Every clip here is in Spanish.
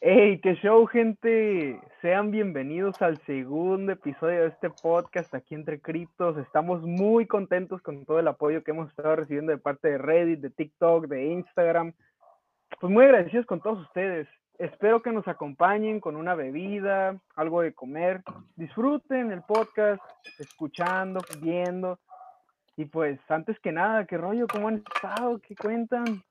Hey, qué show, gente. Sean bienvenidos al segundo episodio de este podcast aquí entre criptos. Estamos muy contentos con todo el apoyo que hemos estado recibiendo de parte de Reddit, de TikTok, de Instagram. Pues muy agradecidos con todos ustedes. Espero que nos acompañen con una bebida, algo de comer. Disfruten el podcast, escuchando, viendo. Y pues, antes que nada, ¿qué rollo? ¿Cómo han estado? ¿Qué cuentan?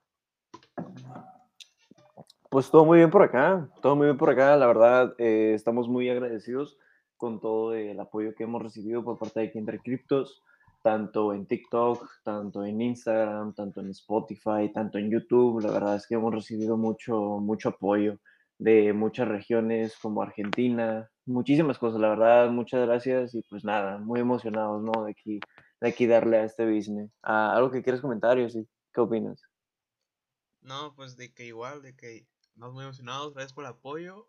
Pues todo muy bien por acá, todo muy bien por acá. La verdad, eh, estamos muy agradecidos con todo el apoyo que hemos recibido por parte de Kinder Cryptos, tanto en TikTok, tanto en Instagram, tanto en Spotify, tanto en YouTube. La verdad es que hemos recibido mucho, mucho apoyo de muchas regiones como Argentina, muchísimas cosas, la verdad, muchas gracias y pues nada, muy emocionados, ¿no? De aquí, de aquí darle a este business. Ah, ¿Algo que quieres comentar, sí? ¿Qué opinas? No, pues de que igual, de que Estamos muy emocionados, gracias por el apoyo.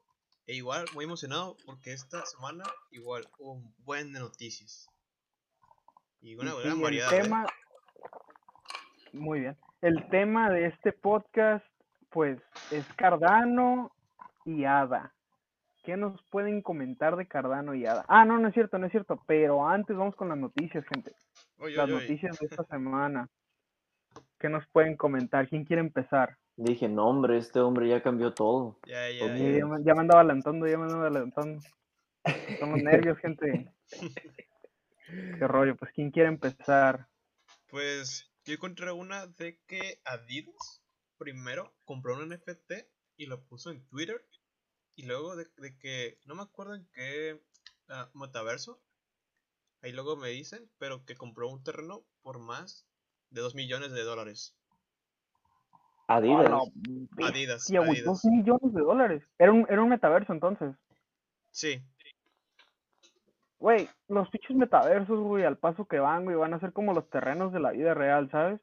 E igual, muy emocionado porque esta semana igual hubo un buen de noticias. Y una gran variedad. ¿eh? tema... Muy bien. El tema de este podcast, pues, es Cardano y Ada. ¿Qué nos pueden comentar de Cardano y Ada? Ah, no, no es cierto, no es cierto. Pero antes vamos con las noticias, gente. las noticias de esta semana. ¿Qué nos pueden comentar? ¿Quién quiere empezar? Dije, no, hombre, este hombre ya cambió todo. Ya, ya, ya. ya, me andaba alentando, ya me andaba alentando. Son los nervios, gente. Qué rollo, pues ¿quién quiere empezar? Pues yo encontré una de que Adidas primero compró un NFT y lo puso en Twitter. Y luego de, que, no me acuerdo en qué uh, metaverso, ahí luego me dicen, pero que compró un terreno por más de 2 millones de dólares. Adidas. Adidas. Adidas. Dos millones de dólares. Era un, era un metaverso entonces. Sí. Güey, los pinches metaversos, güey, al paso que van, güey, van a ser como los terrenos de la vida real, ¿sabes?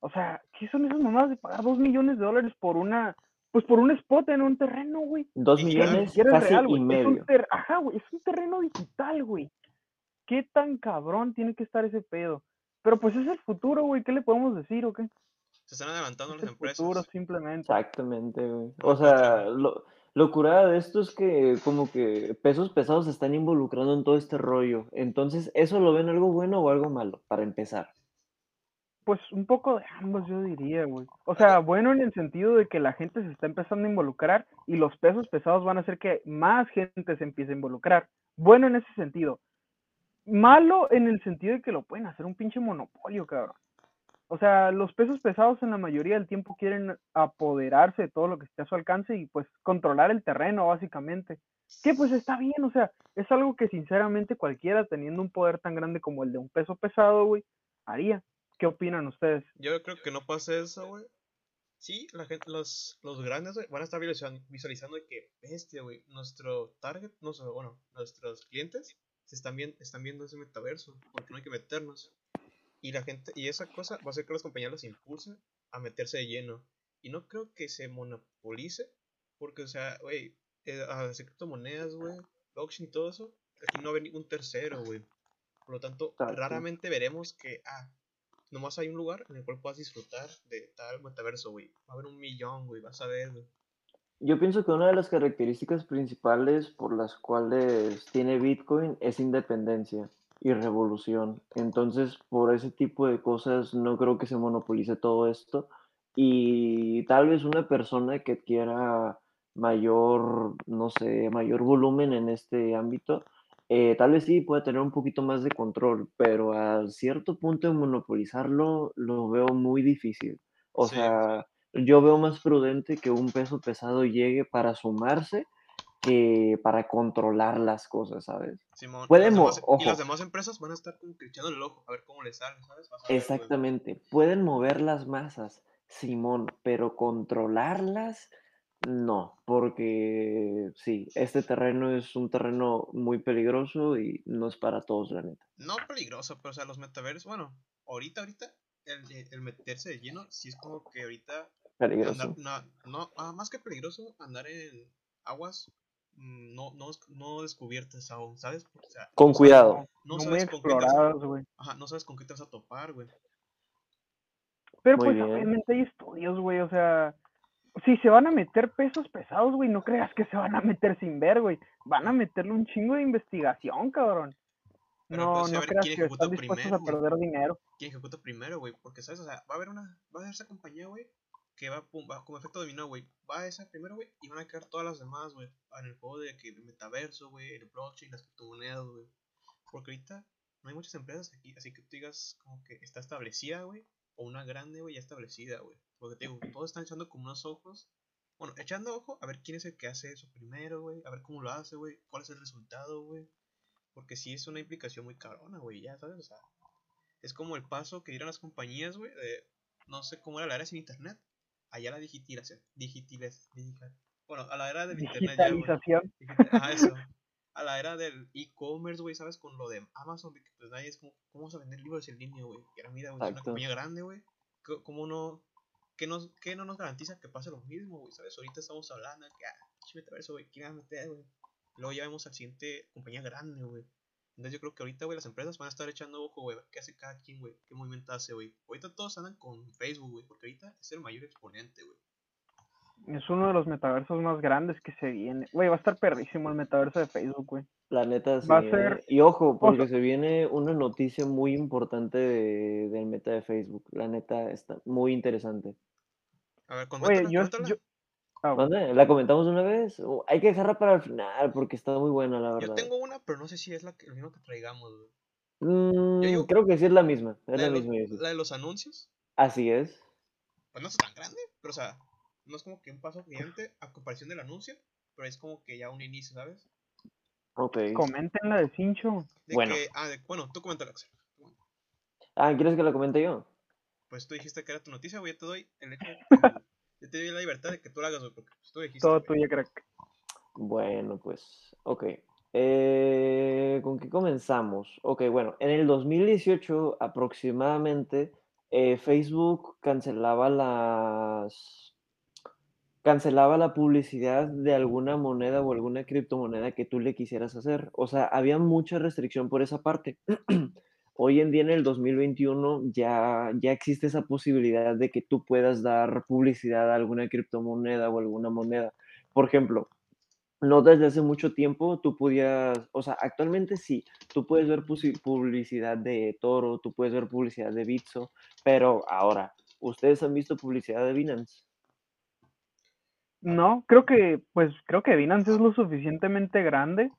O sea, ¿qué son esas mamadas de pagar dos millones de dólares por una, pues por un spot en un terreno, güey? Dos millones casi y medio. Ajá, güey, es un terreno digital, güey. ¿Qué tan cabrón tiene que estar ese pedo? Pero pues es el futuro, güey, ¿qué le podemos decir o qué? Se están adelantando las empresas. simplemente. Exactamente, güey. O sea, lo, lo curada de esto es que como que pesos pesados se están involucrando en todo este rollo. Entonces, ¿eso lo ven algo bueno o algo malo, para empezar? Pues un poco de ambos, yo diría, güey. O sea, bueno en el sentido de que la gente se está empezando a involucrar y los pesos pesados van a hacer que más gente se empiece a involucrar. Bueno en ese sentido. Malo en el sentido de que lo pueden hacer un pinche monopolio, cabrón. O sea, los pesos pesados en la mayoría del tiempo quieren apoderarse de todo lo que esté a su alcance y pues controlar el terreno, básicamente. Que pues está bien, o sea, es algo que sinceramente cualquiera teniendo un poder tan grande como el de un peso pesado, güey, haría. ¿Qué opinan ustedes? Yo creo que no pase eso, güey. Sí, la gente, los, los grandes van a estar visualizando que, bestia, güey, nuestro target, no sé, bueno, nuestros clientes se están, viendo, están viendo ese metaverso, porque no hay que meternos. Y la gente, y esa cosa va a hacer que los compañeros los impulsen a meterse de lleno. Y no creo que se monopolice, porque, o sea, güey, eh, a las criptomonedas, güey, blockchain y todo eso, aquí no va a venir un tercero, güey. Por lo tanto, raramente veremos que, ah, nomás hay un lugar en el cual puedas disfrutar de tal metaverso, güey. Va a haber un millón, güey, vas a ver, güey. Yo pienso que una de las características principales por las cuales tiene Bitcoin es independencia y revolución. Entonces, por ese tipo de cosas, no creo que se monopolice todo esto. Y tal vez una persona que quiera mayor, no sé, mayor volumen en este ámbito, eh, tal vez sí puede tener un poquito más de control, pero a cierto punto de monopolizarlo lo veo muy difícil. O sea, yo veo más prudente que un peso pesado llegue para sumarse para controlar las cosas, ¿sabes? Simón, Podemos, y, las demás, empresas van a estar como echando el ojo a ver cómo les sale, ¿sabes? Exactamente. Pueden mover las masas, Simón, pero controlarlas, no, porque sí, este terreno es un terreno muy peligroso y no es para todos, la neta. No peligroso, pero o sea, los metaversos, bueno, ahorita, ahorita, el, el meterse de lleno, sí es como que ahorita... Peligroso. no, no, ah, más que peligroso, andar en aguas no, no, no descubiertas aún, ¿sabes? con cuidado. No, sabes con qué Ajá, no sabes con qué te vas a topar, güey. Pero pues obviamente hay estudios, güey, o sea, si se van a meter pesos pesados, güey, no creas que se van a meter sin ver, güey. Van a meterle un chingo de investigación, cabrón. Pero no, pues, a no creas quién que ejecuta están dispuestos primero, a güey. perder dinero. quién ejecuta primero, güey. Porque, ¿sabes? O sea, va a haber una. Va a haber esa compañía, güey. Que va, como efecto dominó, güey. Va a esa primero, güey. Y van a quedar todas las demás, güey. En el juego de que el metaverso, güey. El blockchain, las criptomonedas, güey. Porque ahorita no hay muchas empresas aquí. Así que tú digas como que está establecida, güey. O una grande, güey, ya establecida, güey. Porque te digo, todos están echando como unos ojos. Bueno, echando ojo a ver quién es el que hace eso primero, güey. A ver cómo lo hace, güey. Cuál es el resultado, güey. Porque sí es una implicación muy cabrona, güey. Ya, ¿sabes? O sea, es como el paso que dieron las compañías, güey, de no sé cómo era la era sin internet, allá la digitalización, digitales, digital. Bueno, a la era del internet ya, güey. Ajá, eso. A la era del e-commerce, güey, ¿sabes? Con lo de Amazon, de que pues nadie es como, ¿cómo vamos a vender libros en línea, güey? Que era, mira, güey, es una compañía grande, güey. ¿Cómo no, qué, nos, qué no nos garantiza que pase lo mismo, güey? ¿Sabes? Ahorita estamos hablando que, ah, metaverso, güey, ¿quién va a meter, güey? Luego ya vemos al siguiente compañía grande, güey. Entonces yo creo que ahorita, güey, las empresas van a estar echando ojo, güey, qué hace cada quien, güey, qué movimiento hace, güey. Ahorita todos andan con Facebook, güey, porque ahorita es el mayor exponente, güey. Es uno de los metaversos más grandes que se viene. Güey, va a estar perrísimo el metaverso de Facebook, güey. La neta, sí, Va a ¿eh? ser- Y ojo, porque sea- se viene una noticia muy importante de- del meta de Facebook. La neta está muy interesante. A ver, Oye, yo, yo- ah. ¿Mande? ¿La comentamos una vez? Hay que dejarla para el final porque está muy buena, la Yo verdad. tengo una, pero no sé si es la que, lo mismo que traigamos. Mm, digo- creo que sí es la misma. Es La, la de los- misma. yo sí. la de los anuncios, Así es. pues no es tan grande, pero o sea, no es como que un paso gigante a comparación del anuncio, pero es como que ya un inicio, ¿sabes? Ok. Comenten la de Cincho. De Bueno. que, ah, de, bueno, tú coméntala, Axel. Ah, ¿quieres que la comente yo? Pues tú dijiste que era tu noticia, güey, yo te doy el hecho, yo te doy la libertad de que tú la hagas, porque pues, tú dijiste, Todo tuyo, crack. Bueno, pues, ok. Eh, ¿con qué comenzamos? Ok, bueno, en el 2018 aproximadamente, eh, Facebook cancelaba las, cancelaba la publicidad de alguna moneda o alguna criptomoneda que tú le quisieras hacer. O sea, había mucha restricción por esa parte. Hoy en día, en el 2021, ya, ya existe esa posibilidad de que tú puedas dar publicidad a alguna criptomoneda o alguna moneda. Por ejemplo, no desde hace mucho tiempo tú podías, o sea, actualmente sí, tú puedes ver publicidad de Toro, tú puedes ver publicidad de Bitso, pero ahora, ¿ustedes han visto publicidad de Binance? No, creo que, pues, creo que Binance es lo suficientemente grande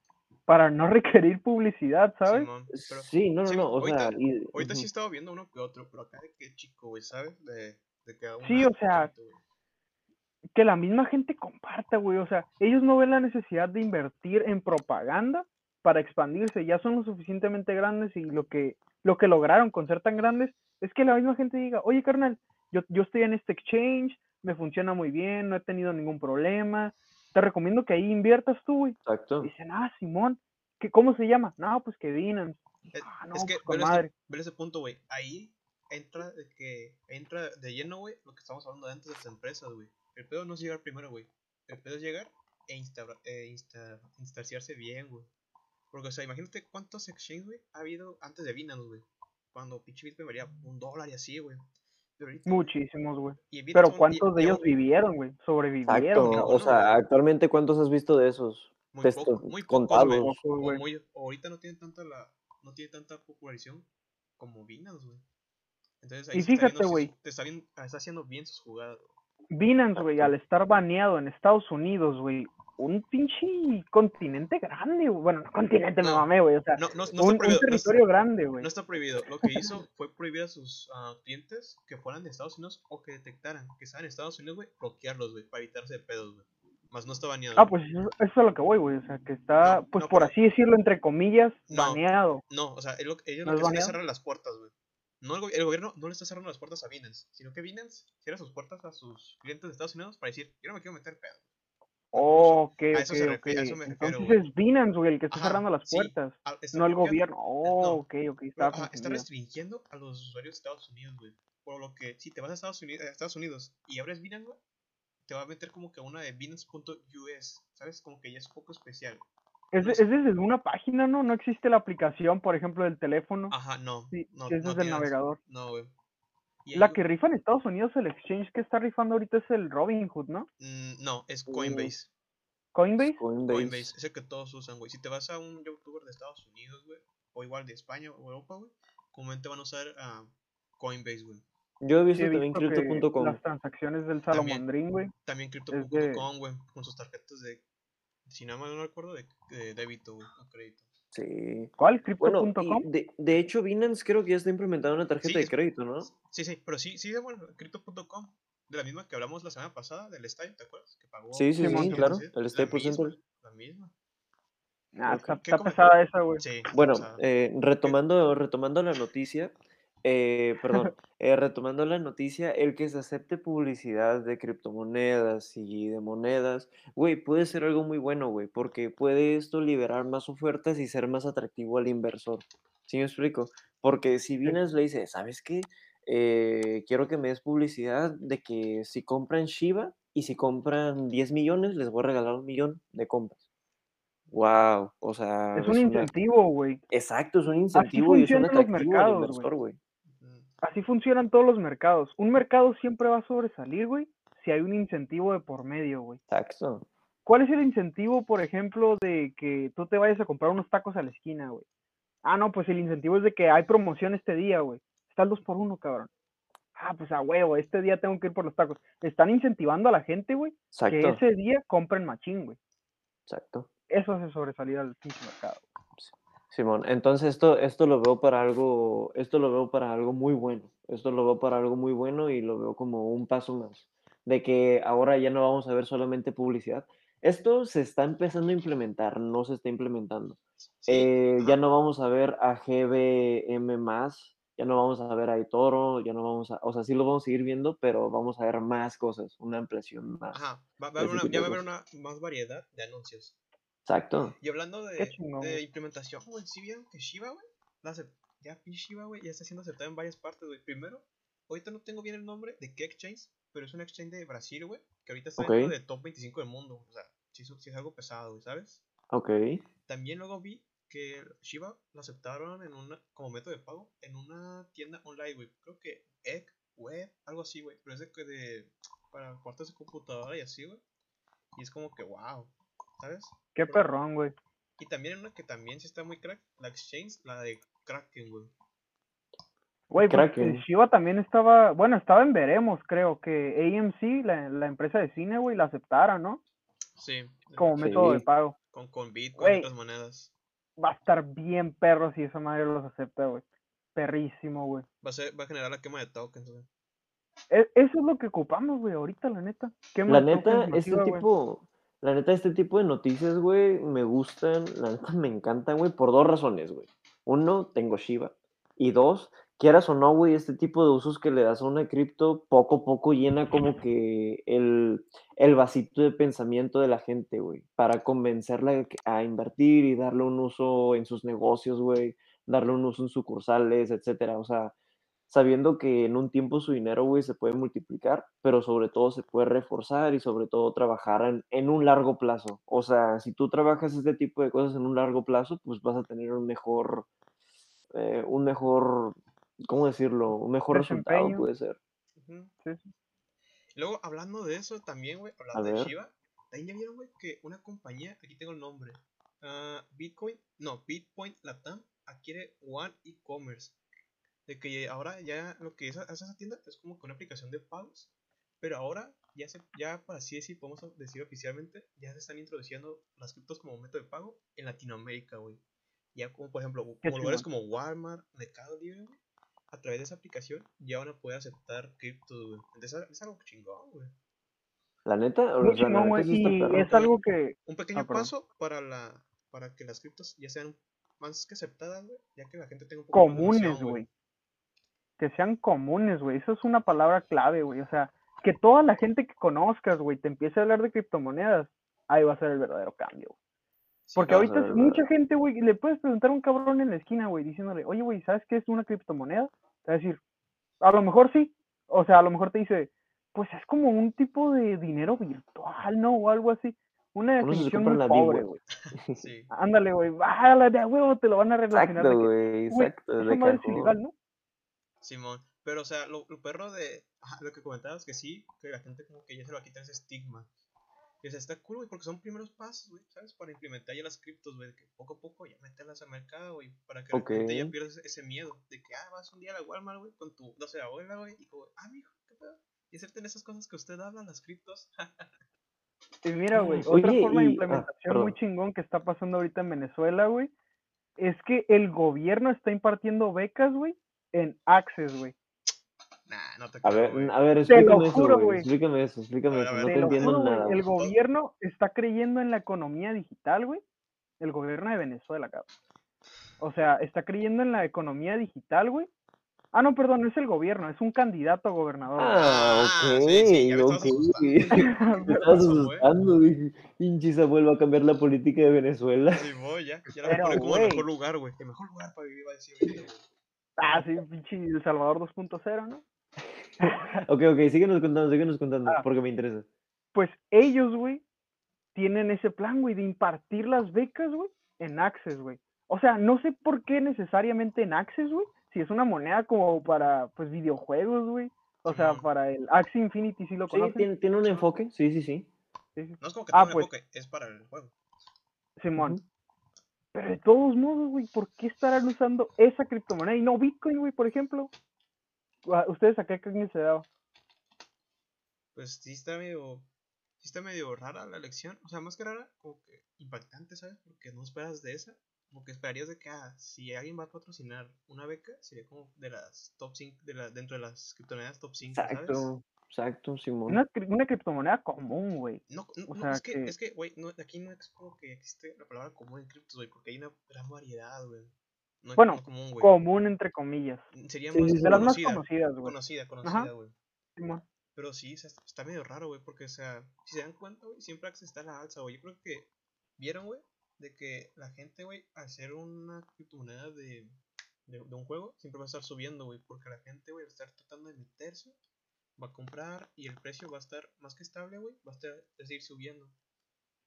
para no requerir publicidad, ¿sabes? Simón, pero sí, no, no, sí, no, o ahorita- sea, y- ahorita sí he estado viendo uno que otro, pero acá de que chico, güey, ¿sabes? De, de que Sí, o sea, que la misma gente comparta, güey. O sea, ellos no ven la necesidad de invertir en propaganda para expandirse. Ya son lo suficientemente grandes y lo que, lo que lograron con ser tan grandes es que la misma gente diga, oye, carnal, yo, yo estoy en este exchange, me funciona muy bien, no he tenido ningún problema. Te recomiendo que ahí inviertas tú, güey. Exacto. Dicen, ah, Simón, ¿qué, ¿cómo se llama? No, pues que Binance. Es, Ah, no, es que, pues con ver este, madre. ver ese punto, güey, ahí entra de que, entra de lleno, güey, lo que estamos hablando de antes de las empresas, güey. El pedo no es llegar primero, güey. El pedo es llegar e, instaura- e insta- instanciarse bien, güey. Porque, o sea, imagínate cuántos exchanges, güey, ha habido antes de Binance, güey. Cuando pinche Bitcoin valía un dólar y así, güey. Pero ahorita, güey, Muchísimos, güey. Pero ¿cuántos de ellos vivieron, güey? Sobrevivieron. Exacto. cabrón. O sea, actualmente, ¿cuántos has visto de esos? Muy, Testo- poco, muy contados. muy- ahorita no tienen tanta la, no tiene tanta popularización como Binance, güey. Entonces ahí Y fíjate, güey. te está, bien, está haciendo bien sus jugadas. güey. Binance, güey, al estar baneado en Estados Unidos, güey, un pinche continente grande, güey. Bueno, no continente me No. mamé, güey, o sea, No, no, un, un prohibido. no está- territorio grande, güey. No está prohibido. Lo que hizo fue prohibir a sus ah, clientes que fueran de Estados Unidos o que detectaran que estaban en Estados Unidos, güey, bloquearlos, güey, para evitarse de pedos, güey. Más no está baneado. Ah, pues eso, eso es a lo que voy, güey, o sea, que está, pues por así decirlo, entre comillas, baneado. No, o sea, ellos ¿No lo que hacen es baneado? cerrar las puertas, güey. No el, el gobierno no le está cerrando las puertas a Binance, sino que Binance cierra sus puertas a sus clientes de Estados Unidos para decir, yo no me quiero meter pedo. Oh, ok, A eso se ok. refiere- a eso me refiero, Entonces es Binance, güey, el que está Ajá, cerrando las puertas, no el gobierno. Oh, no, ok, ok, pero, estaba ajá, está restringiendo a los usuarios de Estados Unidos, güey. Por lo que si te vas a Estados Unidos, a Estados Unidos y abres Binance, güey, te va a meter como que una de Binance.us, ¿sabes? Como que ya es un poco especial. Es, no es es- desde una página, ¿no? No existe la aplicación, por ejemplo, del teléfono. Ajá, no. Sí, no, es no desde el tienes- navegador. No, güey. La que rifa en Estados Unidos, el exchange que está rifando ahorita es el Robinhood, ¿no? Mm, no, es Uh, Coinbase. Coinbase. Coinbase. Coinbase, es el que todos usan, güey. Si te vas a un youtuber de Estados Unidos, güey, o igual de España o Europa, güey, comúnmente van a usar a Coinbase, güey. Yo he Sí, visto he también visto Crypto.com. las transacciones del También. Salomondrín, güey. También de- Crypto.com, güey, con sus tarjetas de, si nada más no recuerdo, de, de débito, güey, o crédito. Sí. ¿Cuál? Bueno, Crypto.com. de, de hecho, Binance creo que ya está implementando una tarjeta Sí, de crédito, ¿no? Sí, sí, pero sí, sí, bueno, Crypto.com, de la misma que hablamos la semana pasada, del estadio, ¿te acuerdas? Que pagó Sí, sí, sí, Simón, claro. sí, El misma, Center. La misma. Ah, está, ¿Qué está pesada esa, güey. Sí. Bueno, eh, retomando, retomando la noticia, eh, perdón, eh, retomando la noticia, el que se acepte publicidad de criptomonedas y de monedas, güey, puede ser algo muy bueno, güey, porque puede esto liberar más ofertas y ser más atractivo al inversor. ¿Sí me explico? Porque si Binance le dice, ¿sabes qué? Eh, quiero que me des publicidad de que si compran Shiba y si compran 10 millones, les voy a regalar un millón de compras. Wow, o sea, Es un incentivo, güey. Exacto, es un incentivo y es un atractivo al mercados, güey. inversor, güey. Así funcionan todos los mercados. Un mercado siempre va a sobresalir, güey, si hay un incentivo de por medio, güey. Exacto. ¿Cuál es el incentivo, por ejemplo, de que tú te vayas a comprar unos tacos a la esquina, güey? Ah, no, pues el incentivo es de que hay promoción este día, güey. Está el 2 por 1 cabrón. Ah, pues a huevo, este día tengo que ir por los tacos. Están incentivando a la gente, güey, que ese día compren machín, güey. Exacto. Eso hace sobresalir al pinche mercado. Simón, entonces esto, esto lo veo para algo, esto lo veo para algo muy bueno. Esto lo veo para algo muy bueno y lo veo como un paso más. De que ahora ya no vamos a ver solamente publicidad. Esto se está empezando a implementar, no se está implementando. sí, Eh, ya no vamos a ver a GBM más, ya no vamos a ver a Toro, ya no vamos a, o sea, sí lo vamos a seguir viendo, pero vamos a ver más cosas, una ampliación más. Ajá, va, va una, tipo ya va a haber una más variedad de anuncios. Exacto. Y hablando de, chingón, de implementación, güey, ¿sí vieron que Shiba, güey? Ya Shiba, güey, ya está siendo aceptada en varias partes, güey. Primero, ahorita no tengo bien el nombre de qué exchange, pero es un exchange de Brasil, güey, que ahorita está dentro Ok. del top 25 del mundo. O sea, sí, es- sí es algo pesado, güey, ¿sabes? Ok. También luego vi que Shiba lo aceptaron en una, como método de pago en una tienda online, güey. Creo que Egg Web, algo así, güey. Pero es de que de para cuartos de computadora y así, güey. Y es como que wow, ¿sabes? Qué perrón, güey. Y también una que también sí está muy crack, la Exchange, la de Kraken, güey. Güey, pues el Shiva también estaba, bueno, estaba en veremos, creo, que AMC, la, la empresa de cine, güey, la aceptara, ¿no? Sí. Como método de pago. Con, con Bitcoin y otras monedas. Va a estar bien perro si esa madre los acepta, güey. Perrísimo, güey. Va a, ser, va a generar la quema de tokens, güey. E- eso es lo que ocupamos, güey, ahorita, la neta. Quema La de neta, este tipo, la neta, este tipo de noticias, güey, me gustan, la neta me encantan, güey, por dos razones, güey. Uno, tengo Shiba. Y dos, quieras o no, güey, este tipo de usos que le das a una cripto, poco a poco llena como que el, el vasito de pensamiento de la gente, güey, para convencerla a invertir y darle un uso en sus negocios, güey, darle un uso en sucursales, etcétera. O sea, sabiendo que en un tiempo su dinero, güey, se puede multiplicar, pero sobre todo se puede reforzar y sobre todo trabajar en, en un largo plazo. O sea, si tú trabajas este tipo de cosas en un largo plazo, pues vas a tener un mejor, eh, un mejor, ¿cómo decirlo? Un mejor resultado puede ser. Ujú. Sí, sí. Luego, hablando de eso también, güey, hablando de. Shiba, también ya vieron, güey, que una compañía, aquí tengo el nombre, ah, Bitcoin, no, Bitcoin Latam adquiere One E-Commerce. De que ahora ya lo que es, hace esa tienda es como que una aplicación de pagos, pero ahora ya se, ya por así decir, podemos decir oficialmente, ya se están introduciendo las criptos como método de pago en Latinoamérica, güey. Ya como por ejemplo, como lugares como Walmart, Mercado Libre, güey, a través de esa aplicación ya van a poder aceptar criptos, güey. Entonces es algo chingón, güey. La neta, o sea, la neta sí perro. es algo que. Un pequeño Ah, paso para la para que las criptos ya sean más que aceptadas, güey, ya que la gente tenga un poco comunes, güey. Que sean comunes, güey. Eso es una palabra clave, güey. O sea, que toda la gente que conozcas, güey, te empiece a hablar de criptomonedas, ahí va a ser el verdadero cambio. Sí, Porque ahorita ver, es mucha ¿verdad? gente, güey, le puedes preguntar a un cabrón en la esquina, güey, diciéndole, oye, güey, ¿sabes qué es una criptomoneda? Te va a decir, a lo mejor sí. O sea, a lo mejor te dice, pues es como un tipo de dinero virtual, ¿no? O algo así. Una definición muy la pobre, güey. sí. Ándale, güey, bájala de a huevo, te lo van a relacionar Exacto, de güey, exacto, esa de madre ilegal, ¿no? Simón. Pero, o sea, lo, lo perro de ajá, lo que comentabas, que sí, que la gente como que ya se lo va a quitar ese estigma. Y o sea, está cool, güey, porque son primeros pasos, güey, ¿sabes? Para implementar ya las criptos, güey, que poco a poco ya meterlas al mercado, güey, para que Ok. la gente ya pierda ese- miedo de que, ah, vas un día a la Walmart, güey, con tu 12 abuela, güey, y como, ah, mijo, ¿qué pedo? Y acepten esas cosas que usted habla, las criptos. Y mira, güey, otra Oye, forma de ah, implementación muy chingón que está pasando ahorita en Venezuela, güey, es que el gobierno está impartiendo becas, güey, en Access, güey. nah, no te A creo, ver, güey. a ver, Te lo explícame eso, juro, güey. Explícame eso, explícame A ver, eso. a No ver, te Te entiendo juro, nada. el güey. gobierno está creyendo en la economía digital, güey. El gobierno de Venezuela, cabrón. O sea, está creyendo en la economía digital, güey. Ah, no, perdón, no es el gobierno, es un candidato a gobernador. Ah, Ah, ok, sí, sí, ok. Me güey? asustando, dije, pinche vuelve a cambiar la política de Venezuela. Sí, voy, ya. Ya la Pero, pone como el mejor lugar, güey. El mejor lugar para vivir, va a decir. Ah, sí, pinche El Salvador 2.0, ¿no? Ok, ok, síguenos contando, síguenos contando, Ah. porque me interesa. Pues ellos, güey, tienen ese plan, güey, de impartir las becas, güey, en Access, güey. O sea, no sé por qué necesariamente en Access, güey, si es una moneda como para, pues, videojuegos, güey. O sea, para el Axie Infinity, ¿sí lo Sí, conocen? tiene, tiene un enfoque, sí, sí, sí. Sí, sí. No es como que Ah, tenga un pues. enfoque, es para el juego. Simón. Pero de todos modos, güey, ¿por qué estarán usando esa criptomoneda y no Bitcoin, güey, por ejemplo? Ah, ¿Ustedes a qué creen que se daba? Pues sí está medio. Sí está medio rara la elección. O sea, más que rara, como que impactante, ¿sabes? Porque no esperas de esa. Como que esperarías de que, ah, si alguien va a patrocinar una beca, sería como de las top 5, de la, dentro de las criptomonedas top 5, ¿sabes? Exacto, Simón. Una, una criptomoneda común, güey. No, no, O no, sea es que, que- es que, güey, no, aquí no es como que existe la palabra común en criptos, güey, porque hay una gran variedad, güey. No Bueno, común, güey. Común, entre comillas. Sería Sí, más. De las más conocida, conocidas, güey. conocida, conocida, güey. Simón. Pero sí, o sea, está- medio raro, güey, porque, o sea, si se dan cuenta, güey, siempre Axie está a la alza, güey. Yo creo que vieron, güey, de que la gente, güey, al hacer una criptomoneda de, de, de un juego, siempre va a estar subiendo, güey, porque la gente, güey, va a estar tratando de meterse, va a comprar y el precio va a estar más que estable, güey, va a estar, a seguir subiendo.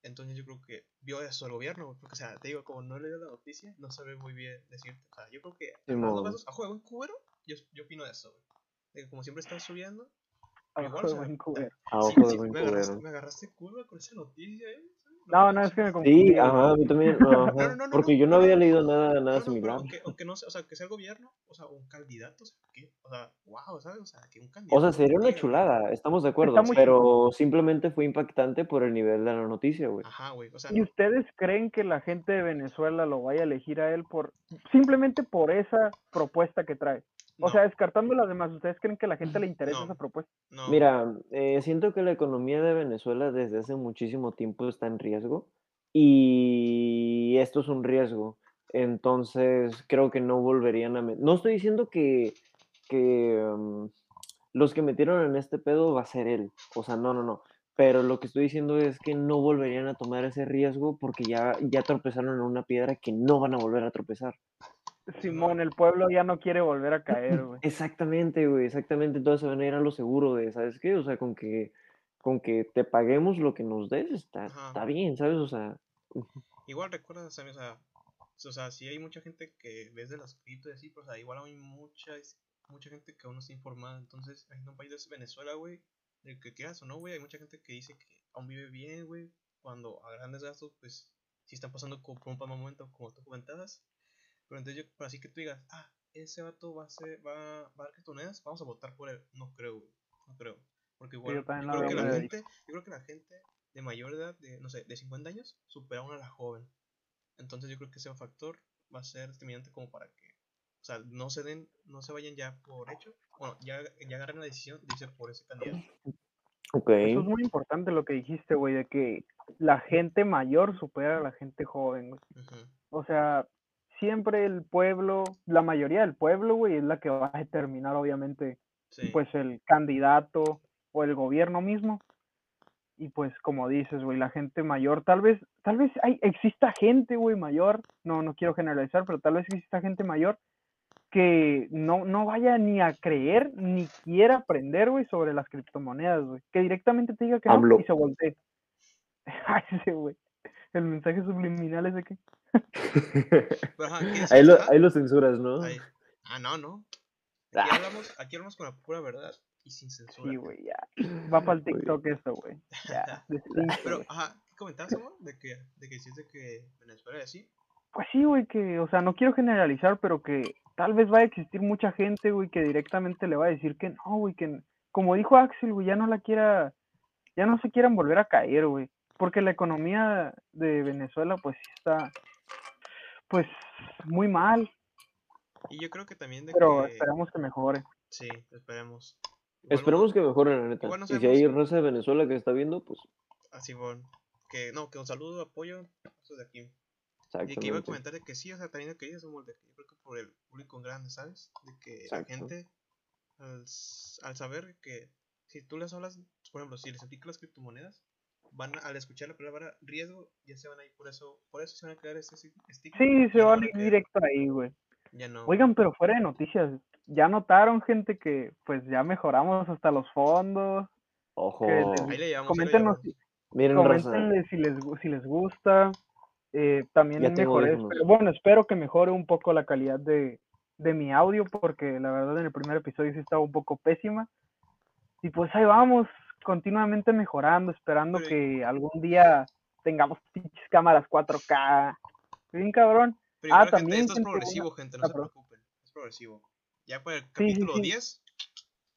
Entonces yo creo que vio eso el gobierno, güey, porque, o sea, te digo, como no he leído la noticia, no sabe muy bien decirte. O sea, yo creo que, rasgos, a juego en cubero, yo, yo opino de eso, güey. De que como siempre está subiendo, A Igual, ojo o sea, buen cubero. A Sí, sí, me, agarraste, cubero. me agarraste curva con esa noticia, ¿eh? No, no, es que me Sí, confundí. ajá, a mí también, no, no, ajá, no, no, porque no, yo no no, había no. leído nada, No, nada similar. aunque, aunque no sea, o sea, que sea el gobierno, o sea, un candidato, o sea, ¿qué? O sea, wow, ¿sabes? O sea, que un candidato. O sea, sería una chulada, estamos de acuerdo, pero simplemente fue impactante por el nivel de la noticia, güey. Ajá, güey, o sea, ¿Y no, ustedes creen que la gente de Venezuela lo vaya a elegir a él por simplemente por esa propuesta que trae? O no, sea, descartando las demás, ¿ustedes creen que a la gente le interesa No. esa propuesta? no, Mira, eh, siento que la economía de Venezuela desde hace muchísimo tiempo está en riesgo y esto es un riesgo. Entonces, creo que no volverían a... No estoy diciendo que, que mm, los que metieron en este pedo va a ser él. O sea, no, no, no. Pero lo que estoy diciendo es que no volverían a tomar ese riesgo porque ya, ya tropezaron en una piedra que no van a volver a tropezar. Simón, el pueblo ya no quiere volver a caer, güey. Exactamente, güey, exactamente. Entonces se van a ir a lo seguro de, ¿sabes qué? O sea, con que, con que te paguemos lo que nos des, está, está bien, ¿sabes? O sea, igual recuerda, ¿sabes? O sea, o sea, sí hay mucha gente que ves de las criptos y así, o sea, igual hay mucha, mucha gente que aún no está informada. Entonces, en un país de Venezuela, güey, del que quieras o no, güey, hay mucha gente que dice que aún vive bien, güey, cuando a grandes gastos, pues, sí están pasando por un mal momento, como tú comentabas. Pero entonces, yo, pero así que tú digas, ah, ese vato va a, ser, va, va a dar criptomonedas, vamos a votar por él. No creo, no creo. Porque igual, yo creo que la gente, yo creo que la gente de mayor edad, de, no sé, de 50 años, supera aún a la joven. Entonces yo creo que ese factor va a ser determinante como para que, o sea, no se den, no se vayan ya por hecho, bueno, ya, ya agarren la decisión de irse por ese candidato. ok. Eso es muy importante lo que dijiste, güey, de que la gente mayor supera a la gente joven, güey. O sea, siempre el pueblo, la mayoría del pueblo, güey, es la que va a determinar, obviamente, Sí. pues el candidato o el gobierno mismo. Y pues como dices, güey, la gente mayor, tal vez, tal vez hay, exista gente, güey, mayor, no, no quiero generalizar, pero tal vez exista gente mayor que no, no vaya ni a creer, ni quiera aprender, güey, sobre las criptomonedas, güey. Que directamente te diga que no y se voltee. Ay, ese, güey. El mensaje subliminal ese que... Pero, ajá, ¿qué ahí, lo, ahí lo censuras, ¿no? Ahí. Ah, no, no. Aquí Ah. hablamos, aquí hablamos con la pura verdad y sin censura. Sí, güey, ya. Va para el. TikTok eso, güey. Ya. Pero, ajá, ¿qué comentabas, amor? De que, de que sientes que Venezuela y así. Pues sí, güey, que, o sea, no quiero generalizar, pero que tal vez va a existir mucha gente, güey, que directamente le va a decir que no, güey, que como dijo Axel, güey, ya no la quiera, ya no se quieran volver a caer, güey, porque la economía de Venezuela, pues está, pues, muy mal, Y yo creo que también de pero que. esperamos que mejore. Sí, esperemos. Igual Esperemos que mejore, la neta. igual no y si hay raza de Venezuela que está viendo, pues Así, bueno. Que no, que un saludo, apoyo. Eso de aquí. Y que iba a comentar de que sí, o sea, también que que yo creo que por el público en grande, ¿sabes? De que Exacto. la gente, al, al saber que si tú les hablas, por ejemplo, si les explicas las criptomonedas, van a- al escuchar la palabra riesgo, ya se van a ir por eso, por eso se van a crear ese estigma. Sí, se van a ir directo ahí, güey. Ya no. Oigan, pero fuera de noticias, ¿ya notaron, gente, que, pues, ya mejoramos hasta los fondos? Ojo. que les- Ahí le llevamos, ahí le Coméntenos. Miren. Coméntenle si les, gu- si les gusta. eh, también mejoré, bueno, espero que mejore un poco la calidad de, de mi audio, porque la verdad en el primer episodio sí estaba un poco pésima. Y pues ahí vamos, continuamente mejorando, esperando Pero- que algún día tengamos pinches cámaras 4K. Bien cabrón. Pero Ah, gente, también, esto es progresivo, gente, no ah, se preocupen. Es progresivo. Ya para el Sí, sí, capítulo sí. 10,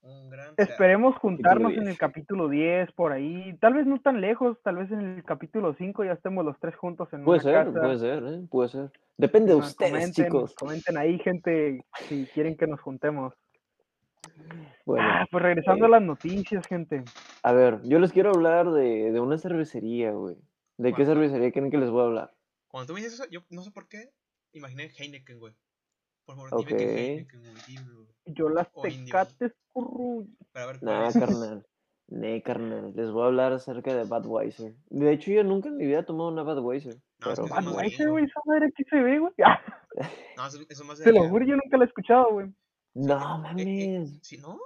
un gran. Esperemos juntarnos en 10. el capítulo 10 por ahí, tal vez no tan lejos, tal vez en el capítulo 5 ya estemos los tres juntos en Puede una ser, casa. puede ser, ¿eh? Puede ser. Depende de ustedes, comenten, chicos. Comenten ahí, gente, si quieren que nos juntemos. Bueno, ah, pues regresando eh, a las noticias, gente. a ver, yo les quiero hablar de, de una cervecería, güey. ¿De qué cervecería creen que les voy a hablar? Cuando tú me dices eso, yo no sé por qué, imaginé Heineken, güey. Por favor, dime que. Heineken, güey. Dime. Yo las o tecates, curru. Nah, es. carnal. Nah, carnal. Les voy a hablar acerca de Budweiser. De hecho, yo nunca en mi vida he tomado una Budweiser. No, es pero que es más Budweiser, güey, esa madre aquí se ve, güey. No, eso, eso más de te lo juro, yo nunca la he escuchado, güey. No Eh, eh, mames. ¿Sí, no?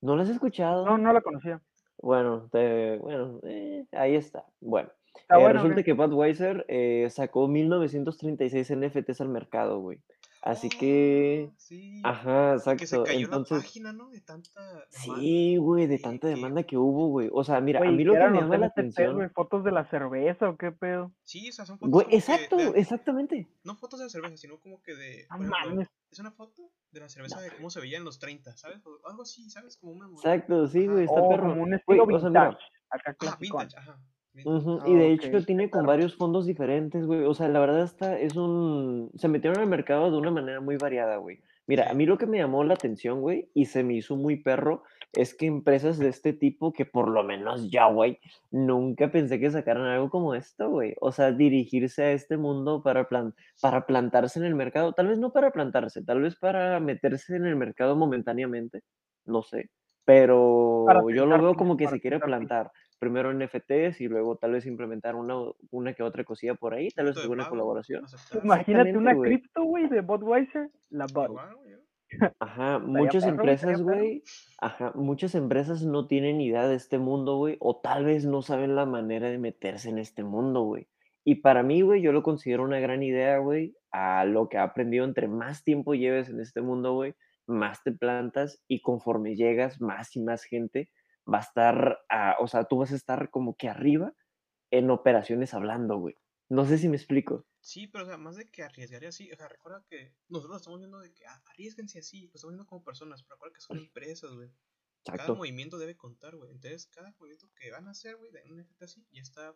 ¿No lo has escuchado? No, no la conocía. Bueno, te- bueno eh, ahí está. Bueno, Está eh, bueno, resulta güey. que Budweiser eh, sacó 1936 NFTs al mercado, güey. Así que, Oh, sí. ajá, Y que se exacto. cayó la Entonces, página, ¿no? De tanta. demanda. sí, güey, de tanta que- demanda que hubo, güey. O sea, mira, a Güey, mí lo ¿qué que me llama la atención. güey? ¿Fotos de la cerveza o qué pedo? Sí, o sea, son fotos Güey, que exacto, de- exactamente. No fotos de cerveza, sino como que de. No por ejemplo, mames. es una foto de la cerveza de cómo se veía en los 30, ¿sabes? O algo así, ¿sabes? Como una. Exacto, sí, güey, está Oh, perro. como un estilo o sea, mira, vintage. Acá Ah, vintage, ajá. Ujú, Ah, Y de ok, hecho tiene con varios fondos diferentes, güey. O sea, la verdad está, es un... Se metieron al mercado de una manera muy variada, güey. Mira, a mí lo que me llamó la atención, güey, y se me hizo muy perro, es que empresas de este tipo, que por lo menos ya, güey, nunca pensé que sacaran algo como esto, güey. O sea, dirigirse a este mundo para, plan- para plantarse en el mercado. Tal vez no para plantarse, tal vez para meterse en el mercado momentáneamente, no sé. Pero yo lo veo como que se quiere plantar primero NFTs y luego tal vez implementar una, una que otra cosilla por ahí, tal vez alguna colaboración. Imagínate una cripto, güey, de Budweiser, la Bud. Ajá, muchas empresas, güey, ajá, muchas empresas no tienen idea de este mundo, güey, o tal vez no saben la manera de meterse en este mundo, güey. Y para mí, güey, yo lo considero una gran idea, güey, a lo que he aprendido, entre más tiempo lleves en este mundo, güey, más te plantas y conforme llegas, más y más gente va a estar, ah, o sea, tú vas a estar como que arriba en operaciones hablando, güey. No sé si me explico. Sí, pero o sea, más de que arriesgaría así, o sea, recuerda que nosotros estamos viendo de que ah, arriesguense así, lo estamos viendo como personas, pero recuerda que son empresas, güey. Cada movimiento debe contar, güey. Entonces, cada movimiento que van a hacer, güey, de un NFT así, ya está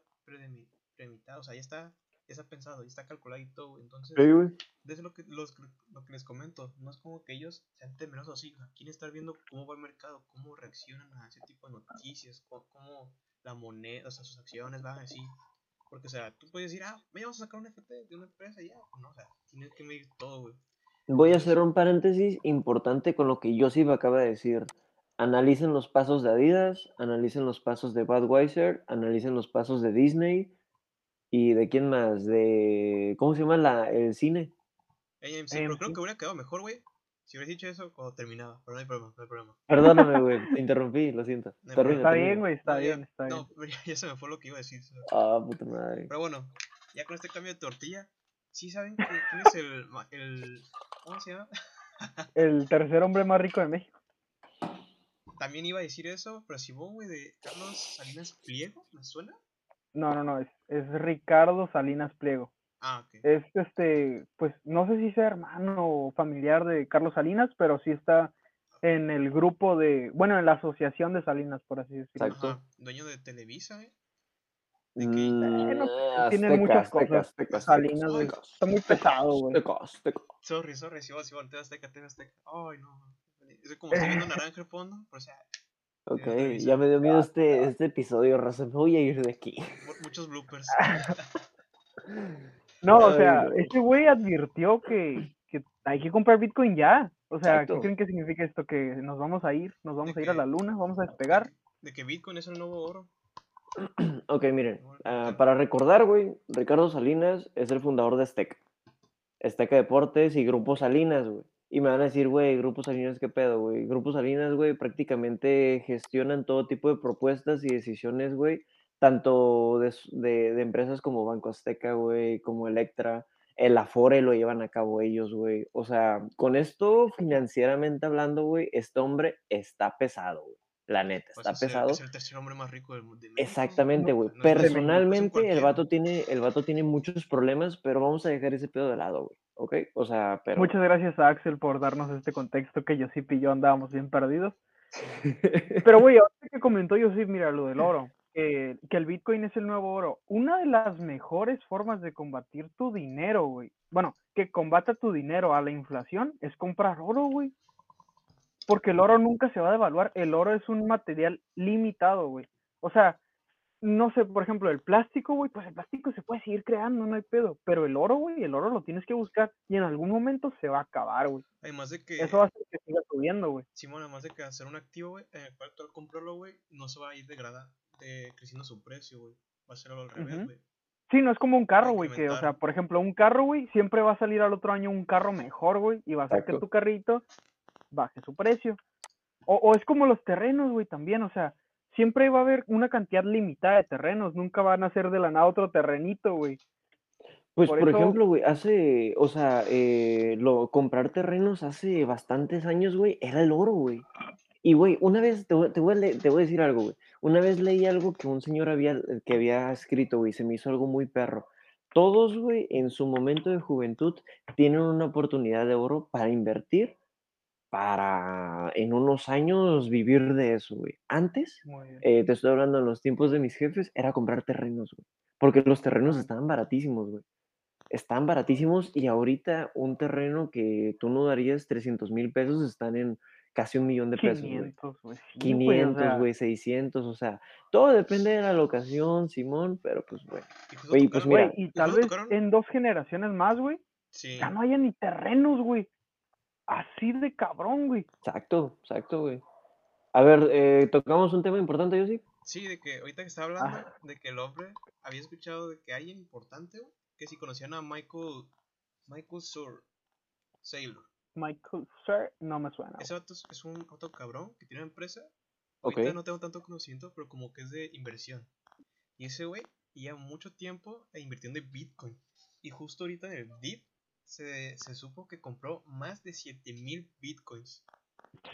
premeditado, o sea, ya está, está pensado, ya está calculado y todo. Entonces, Sí, eso lo que, los, lo que les comento, no es como que ellos sean temerosos sea, quieren estar viendo cómo va el mercado, cómo reaccionan a ese tipo de noticias, cómo, cómo la moneda, o sea, sus acciones van así. Porque, o sea, tú puedes decir, ah, me vamos a sacar un NFT de una empresa y ya, no, o sea, tienes que medir todo, güey. Voy a hacer un paréntesis importante con lo que Joseph acaba de decir. Analicen los pasos de Adidas, analicen los pasos de Budweiser, analicen los pasos de Disney y de quién más, de ¿cómo se llama la, el cine? AMC, pero creo AMC. que hubiera quedado mejor, güey, si hubieras dicho eso cuando terminaba, pero no hay problema, no hay problema. Perdóname, güey, te interrumpí, lo siento. No Está bien, güey, está No, bien, está bien. No, pero ya, ya se me fue lo que iba a decir. Ah, puta madre. Pero bueno, ya con este cambio de tortilla, ¿sí saben que- quién es el, ma- el ¿cómo se llama? El tercer hombre más rico de México. También iba a decir eso, pero si vos, güey, de Carlos Salinas Pliego, ¿me suena? No, no, no, es, es Ricardo Salinas Pliego. Ah, ok. Es este, pues no sé si sea hermano o familiar de Carlos Salinas, pero sí está en el grupo de, bueno, en la asociación de Salinas, por así decirlo. Exacto. Ajá, dueño de Televisa, ¿eh? De que- Mm, tiene muchas cosas. Salinas, güey. Está muy pesado, güey. Sorry, sorry, si vos, si TV Azteca, Azteca. Ay, no. Es como estoy viendo naranja al fondo, pero o sea, Ok, Televisa. ya me dio miedo este, este episodio, Raza. Me voy a ir de aquí. mu- muchos bloopers. No, o sea, este güey advirtió que, que hay que comprar Bitcoin ya. O sea, Exacto. ¿qué creen que significa esto? Que nos vamos a ir, nos vamos De a ir a la luna, vamos a despegar. De que Bitcoin es el nuevo oro. Ok, miren, ah, para recordar, güey, Ricardo Salinas es el fundador de Azteca. Azteca Deportes y Grupo Salinas, güey. Y me van a decir, güey, Grupo Salinas, ¿qué pedo, güey? Grupo Salinas, güey, prácticamente gestionan todo tipo de propuestas y decisiones, güey, tanto de, de- de empresas como Banco Azteca, güey, como Electra, el Afore lo llevan a cabo ellos, güey. O sea, con esto, financieramente hablando, güey, este hombre está pesado, güey. La neta, Pues está el- pesado. es el tercer hombre más rico del mundo. Exactamente, güey. no no Personalmente, el vato tiene, el vato tiene muchos problemas, pero vamos a dejar ese pedo de lado, güey. ¿Ok? O sea, pero. Muchas gracias a Axel por darnos este contexto que Josip y yo andábamos bien perdidos. Pero, güey, ahorita que comentó Josip, mira, lo del oro, que, que el Bitcoin es el nuevo oro. Una de las mejores formas de combatir tu dinero, güey, bueno, que combata tu dinero a la inflación es comprar oro, güey. Porque el oro nunca se va a devaluar. El oro es un material limitado, güey. O sea, no sé, por ejemplo, el plástico, güey, pues el plástico se puede seguir creando, no hay pedo. Pero el oro, güey, el oro lo tienes que buscar y en algún momento se va a acabar, güey. Además de que, Eso va a hacer que siga subiendo, güey. Simón, además de que hacer un activo, güey, en el cual tú al comprarlo, güey, no se va a ir degrada, de, creciendo su precio, güey. Va a ser al revés, güey. Sí, no es como un carro, güey, que, o sea, por ejemplo, un carro, güey, siempre va a salir al otro año un carro mejor, güey, y va a hacer que tu carrito baje su precio. O, o es como los terrenos, güey, también, o sea, siempre va a haber una cantidad limitada de terrenos, nunca van a ser de la nada otro terrenito, güey. Pues, Por por, eso- ejemplo, güey, hace, o sea, eh, lo, comprar terrenos hace bastantes años, güey, era el oro, güey. Y, güey, una vez, te voy, te voy a te voy a decir algo, güey. Una vez leí algo que un señor había, que había escrito, güey, se me hizo algo muy perro. Todos, güey, en su momento de juventud tienen una oportunidad de oro para invertir, para en unos años vivir de eso, güey. Antes, eh, te estoy hablando en los tiempos de mis jefes, era comprar terrenos, güey. Porque los terrenos estaban baratísimos, güey. Están baratísimos y ahorita un terreno que tú no darías 300 mil pesos están en casi un millón de pesos, güey. 500, güey. sí, güey, o 500, sea, güey, 600, o sea, todo depende de la locación, Simón, pero pues, güey. Y justo Güey, pues mira. y ¿y tal vez en dos generaciones más, güey, Sí. ya no haya ni terrenos, güey. Así de cabrón, güey. Exacto, exacto, güey. A ver, eh, tocamos un tema importante, yo sí. Sí, de que ahorita que estaba hablando Ah. de que el hombre había escuchado de que alguien importante, güey, que si conocían a Michael Michael Sur Saylor. Michael Sir, no me suena. Ese vato es, un auto cabrón que tiene una empresa. Ok. Ahorita no tengo tanto conocimiento, pero como que es de inversión. Y ese güey lleva mucho tiempo eh, invirtiendo en Bitcoin. Y justo ahorita en el DIP se, se supo que compró más de 7000 Bitcoins.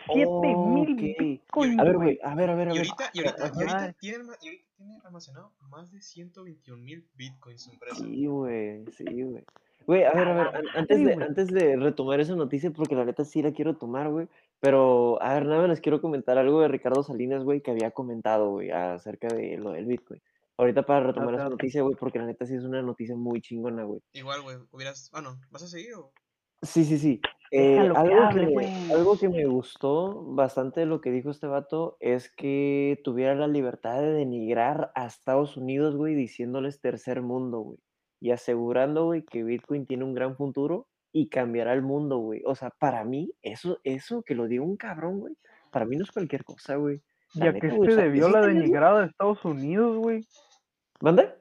7000 Ok. bitcoins, A ver, güey. a ver, a ver, a Y ver. ahorita, y ahorita, y ahorita tiene, y ahorita tiene almacenado más de 121 mil bitcoins su empresa. Sí, güey, sí, güey. Güey, a ver, a ver, antes de, antes de retomar esa noticia, porque la neta sí la quiero tomar, güey, pero, a ver, nada más les quiero comentar algo de Ricardo Salinas, güey, que había comentado, güey, acerca de lo del Bitcoin. Ahorita para retomar esa Ajá. noticia, güey, porque la neta sí es una noticia muy chingona, güey. Igual, güey, hubieras... Ah, no, ¿vas a seguir o...? Sí, sí, sí. Eh, que algo, hable, que, güey. algo que me gustó bastante de lo que dijo este vato es que tuviera la libertad de denigrar a Estados Unidos, güey, diciéndoles tercer mundo, güey. Y asegurando, güey, que Bitcoin tiene un gran futuro y cambiará el mundo, güey. O sea, para mí, eso, eso que lo diga un cabrón, güey, para mí no es cualquier cosa, güey. La ¿Y a qué se debió la denigrada de Estados Unidos, güey? ¿Manda?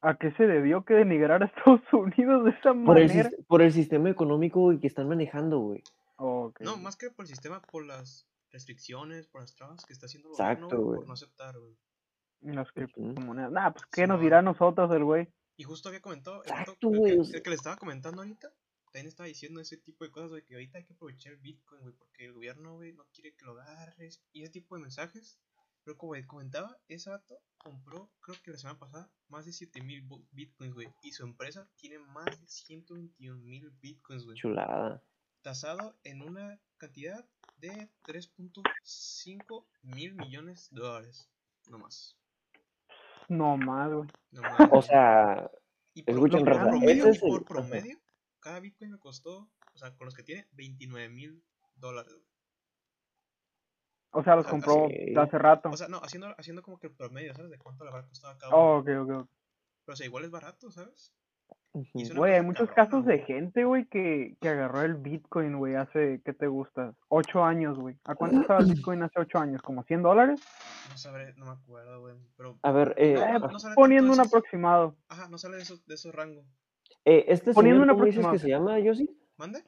¿A qué se debió que denigrar a Estados Unidos de esa Por el, manera? por el sistema económico, que están manejando, güey. No, más que por el sistema, por las restricciones, por las trabas que está haciendo el Exacto, gobierno, güey, güey. por no aceptar, güey. Las criptomonedas. Nah, pues, ¿qué nos dirá a nosotros el güey? Y justo había comentado, el, Exacto, el güey, que, el que le estaba comentando ahorita, también estaba diciendo ese tipo de cosas, güey, que ahorita hay que aprovechar el Bitcoin, güey, porque el gobierno, güey, no quiere que lo agarres y ese tipo de mensajes. Pero como comentaba, ese vato compró, creo que la semana pasada, más de 7000 bu- Bitcoins, güey, y su empresa tiene más de 121.000 Bitcoins, güey, Chulada. tasado en una cantidad de 3.5 mil millones de dólares, no más. No más, güey. No más, O sea, Y por, escuchen, raza, promedio, ese es y por promedio, cada Bitcoin me costó, o sea, con los que tiene, 29 mil dólares. güey. O sea, los Ah, compró hace rato. O sea, no, haciendo, haciendo como que el promedio, ¿sabes? De cuánto le habrá costado a cada Oh, uno. ok, ok, ok. Pero, o sea, igual es barato, ¿sabes? Güey, hay muchos casos de gente, güey, que, que agarró el Bitcoin, güey, hace, ¿qué te gusta? Ocho años, güey. ¿A cuánto estaba el Bitcoin hace ocho años? ¿Como 100 dólares? No sabré, no me acuerdo, güey. Pero, A ver, eh, no, Eh, no, no sale Poniendo un aproximado. Ajá, no sale de esos, de esos rangos. Eh, este poniendo señor, ¿cómo dices que se llama, Yossi? ¿Mande?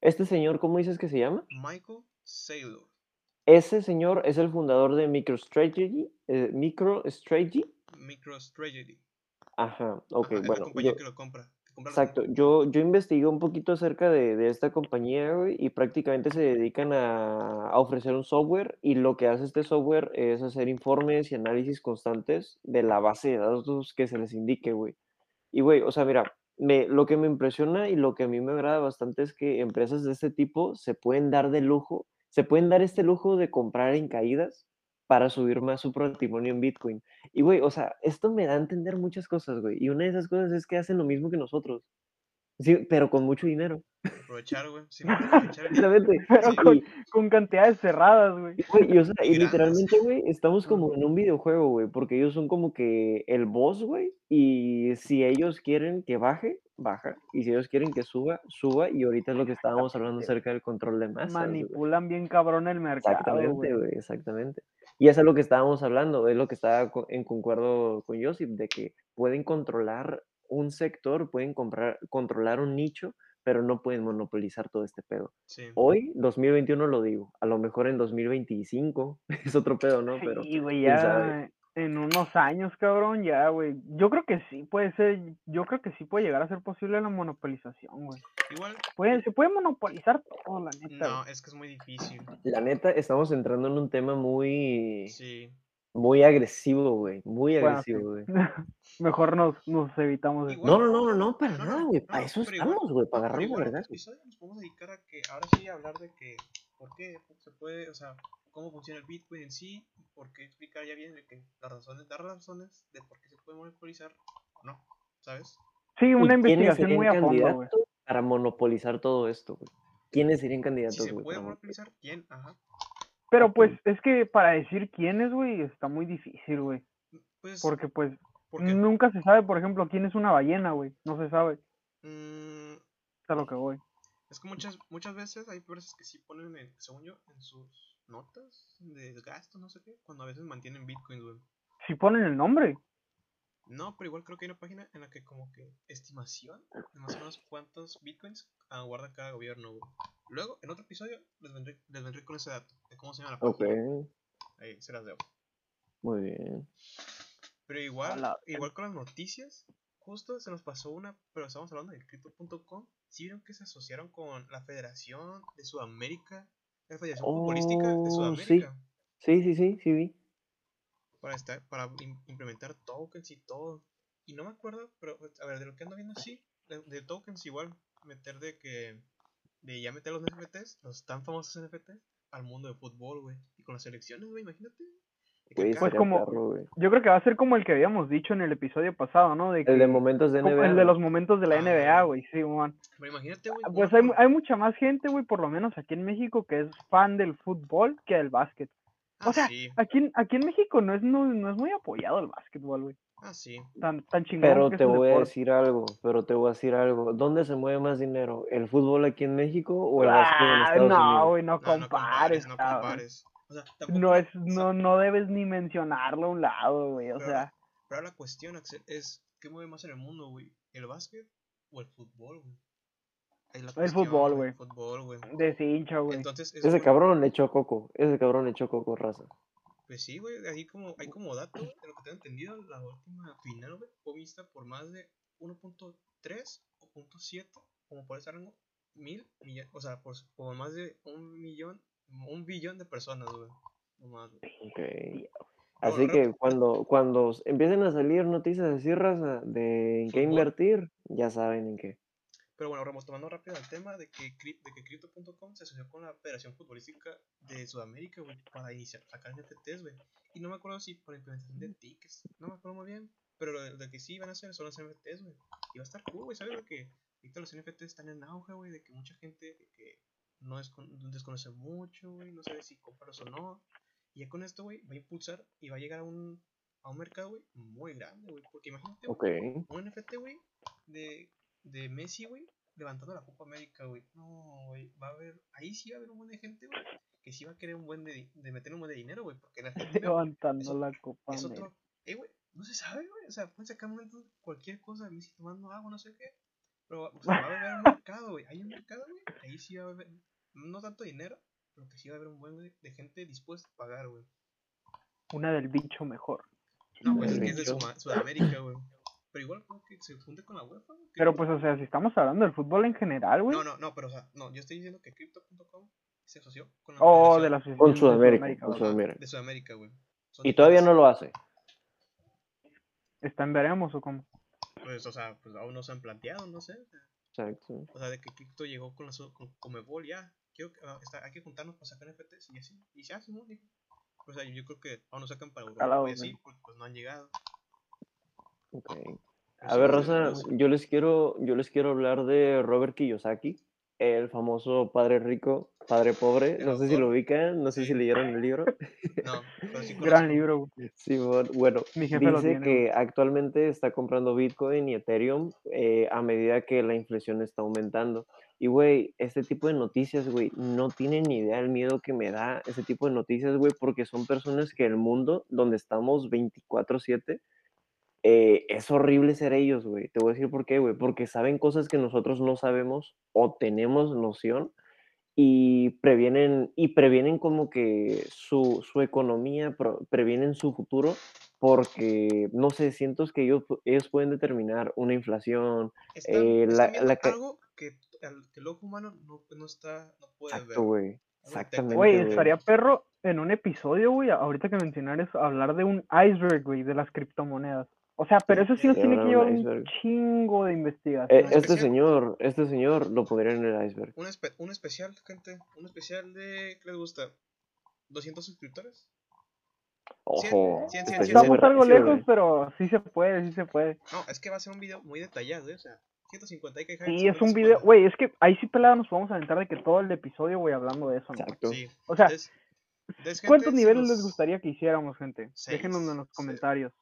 Este señor, ¿cómo dices que se llama? Michael Saylor. Ese señor es el fundador de MicroStrategy. Eh, MicroStrategy. MicroStrategy. Ajá, ok, Ajá, es la bueno. compañía yo- que lo compra. Exacto, yo, yo investigué un poquito acerca de, de esta compañía, güey, y prácticamente se dedican a, a ofrecer un software y lo que hace este software es hacer informes y análisis constantes de la base de datos que se les indique, güey. Y, güey, o sea, mira, lo que me impresiona y lo que a mí me agrada bastante es que empresas de este tipo se pueden dar de lujo, se pueden dar este lujo de comprar en caídas para subir más su patrimonio en Bitcoin. Y, güey, o sea, esto me da a entender muchas cosas, güey. Y una de esas cosas es que hacen lo mismo que nosotros. Sí, pero con mucho dinero. Aprovechar, güey. Sí, aprovechar. Pero Sí. con, Y, con cantidades cerradas, güey. güey, y, o sea, Y literalmente, güey, estamos como en un videojuego, güey, porque ellos son como que el boss, güey, y si ellos quieren que baje, baja, y si ellos quieren que suba, suba, y ahorita es lo que estábamos hablando acerca del control de masas, güey. Manipulan bien cabrón el mercado, Exactamente, güey. güey, exactamente. Y eso es lo que estábamos hablando, es lo que estaba en concuerdo con Josip, de que pueden controlar un sector, pueden comprar, controlar un nicho, pero no pueden monopolizar todo este pedo. Sí. Hoy, 2021 lo digo, a lo mejor en 2025 es otro pedo, ¿no? Pero Sí, güey, ya en unos años, cabrón, ya, güey. Yo creo que sí puede ser, yo creo que sí puede llegar a ser posible la monopolización, güey. Igual, se puede monopolizar todo, la neta. no, es que es muy difícil. La neta, estamos entrando en un tema muy, Sí. Muy agresivo, güey, muy Bueno, sí. agresivo, güey. Mejor nos, nos evitamos. Igual- No, no, no, no, no, para No, nada, güey, no, para eso estamos, güey, para pero agarrarnos a igual en otro vergazos. episodio nos podemos dedicar a que ahora sí hablar de que por qué se puede, o sea, cómo funciona el Bitcoin en sí por qué explicar ya bien de que las razones, dar las razones de por qué se puede monopolizar o no, ¿sabes? Sí, ¿Y una investigación muy a fondo, güey. para monopolizar todo esto, güey? ¿Quiénes serían Si candidatos, se güey? puede monopolizar, ¿quién? Ajá. Pero pues es que para decir quién es, güey, está muy difícil, güey. Pues, Porque pues nunca se sabe, por ejemplo, quién es una ballena, güey. No se sabe. Mm, Es a lo que voy. es que muchas, muchas veces hay empresas que sí ponen, en, según yo, en sus notas de gasto, no sé qué, cuando a veces mantienen Bitcoin, güey. Si ponen el nombre. No, pero igual creo que hay una página en la que como que estimación de más o menos cuántos bitcoins ah, guarda cada gobierno, güey. Luego, en otro episodio, les vendré, les vendré con ese dato de cómo se llama la Ok, página. Ahí se las debo. muy bien. Pero igual, la igual con las noticias, justo se nos pasó una, pero estamos hablando de crypto.com. ¿Sí vieron que se asociaron con la Federación de Sudamérica? La Federación Futbolística de Oh, sí. Sudamérica. Sí, sí, sí, sí vi. para estar, para im- implementar tokens y todo. Y no me acuerdo, pero a ver, de lo que ando viendo sí, de, de tokens igual, meter de que, de ya meter los NFTs, los tan famosos NFTs, al mundo de fútbol, güey. Y con las selecciones, güey, imagínate. Cada- Pues como- güey. Yo creo que va a ser como el que habíamos dicho en el episodio pasado, ¿no? De que, El de momentos de NBA. el de los momentos de la Ah, NBA, güey, sí, man. pero imagínate, güey. Pues una hay, hay mucha más gente, güey, por lo menos aquí en México, que es fan del fútbol que del básquet. Ah, o sea, sí, Aquí, en- aquí en México no es, no, no es muy apoyado el básquetbol, güey. ah, sí. Tan, tan chingón Pero te voy a decir algo, pero te voy a decir algo. ¿Dónde se mueve más dinero? ¿El fútbol aquí en México o el básquet en Ah, Estados no, Unidos? güey, no, No, no compares, compares, no compares. O sea, tampoco, No es, sea, no, no debes ni mencionarlo a un lado, güey, o Pero- sea. Pero ahora la cuestión, Axel, es ¿qué mueve más en el mundo, güey? ¿El básquet o el fútbol, güey? La El fútbol, güey. Fútbol, güey. Deshincha, güey. Entonces, es Ese cabrón le echó coco. Ese cabrón le echó coco, raza. Pues sí, güey, ahí como, hay como dato, güey, de lo que tengo entendido, la última final, güey, fue vista por más de 1.3 o 0.7, como por ese rango, mil millones, o sea, por, por más de un millón, un billón de personas, güey. No más, güey. Ok. Bueno, Así que cuando, cuando empiecen a salir noticias así, raza, de en qué invertir, ya saben en qué. Pero bueno, Ramos, tomando rápido el tema de que, de que Crypto.com se asoció con la Federación Futbolística de Sudamérica, güey, para iniciar, sacar NFTs, güey. Y no me acuerdo si por implementación de tickets, no me acuerdo muy bien. Pero lo de, de que sí van a hacer son los NFTs, güey. Y va a estar cool, güey, ¿sabes? De que ahorita los NFTs están en auge, güey, de que mucha gente que no es desconoce mucho, güey, no sabe si comprarlos o no. Y ya con esto, güey, va a impulsar y va a llegar a un, a un mercado, güey, muy grande, güey. Porque imagínate, un NFT, güey, de, de Messi, güey, levantando la Copa América, güey. No, güey, va a haber, ahí sí va a haber un buen de gente, güey, que sí va a querer un buen de, de meter un buen de dinero, güey, porque la gente Levantando la copa. es América. otro, eh, güey, no se sabe, güey, o sea, pueden sacar momentos cualquier cosa Messi tomando agua, no sé qué, pero o sea, va a haber un mercado, güey, hay un mercado, güey, ahí sí va a haber, no tanto dinero, pero que sí va a haber un buen de, de gente dispuesta a pagar, güey. Una del bicho mejor. No, pues es que es de Sudamérica, güey. Pero igual creo que se funde con la UEFA. güey, Pero pues, o sea, si estamos hablando del fútbol en general, güey. No, no, no, pero o sea, no, yo estoy diciendo que Crypto.com se asoció con la O Federación de la Asociación Con de Sudamérica, con güey. De Sudamérica, güey. Son Y todavía no lo hace. ¿Está en veremos o cómo? Pues, o sea, pues aún no se han planteado, no sé. Exacto. O sea, de que Crypto llegó con la su- con Comebol, ya. Quiero que, ah, está, hay que juntarnos para sacar NFTs y así. Y ya, Simón, dijo. O sea, yo creo que aún no sacan para Europa la y así, porque pues no han llegado. Ok. Pero A ver, sé. yo les quiero, yo les quiero hablar de Robert Kiyosaki, el famoso padre rico, padre pobre. No sé si lo ubican, no sé si leyeron el libro. No, pero sí Gran libro, güey. Sí, bueno, Mi jefe lo dice tiene, que actualmente está comprando Bitcoin y Ethereum eh, a medida que la inflación está aumentando. Y, güey, este tipo de noticias, güey, no tienen ni idea el miedo que me da ese tipo de noticias, güey, porque son personas que el mundo donde estamos 24/7 eh, es horrible ser ellos, güey. Te voy a decir por qué, güey. Porque saben cosas que nosotros no sabemos o tenemos noción y previenen, y previenen como que su, su economía, previenen su futuro porque, no sé, siento que ellos, ellos pueden determinar una inflación. Están, Eh, la- la algo que, que el ojo humano no, no está, no puede Exacto, ver. güey. Algo Exactamente, Güey, estaría perro en un episodio, güey, ahorita que mencionares, hablar de un iceberg, güey, de las criptomonedas. O sea, pero eso sí nos tiene que llevar un chingo de Eh, investigación. Una este especial. señor, este señor lo pondría en el iceberg. Un, espe- un especial, gente. Un especial de. ¿Qué les gusta? ¿200 suscriptores? Ojo. Estamos algo lejos, pero sí se puede, sí se puede. No, es que va a ser un video muy detallado, ¿eh? O sea, 150 hay que dejar. Sí, es un video, güey, es que ahí sí pelado nos podemos aventar de que todo el episodio, güey, hablando de eso, ¿no? Exacto. Sí. O sea, ¿cuántos niveles les gustaría que hiciéramos, gente? Seis, Déjenos en los comentarios.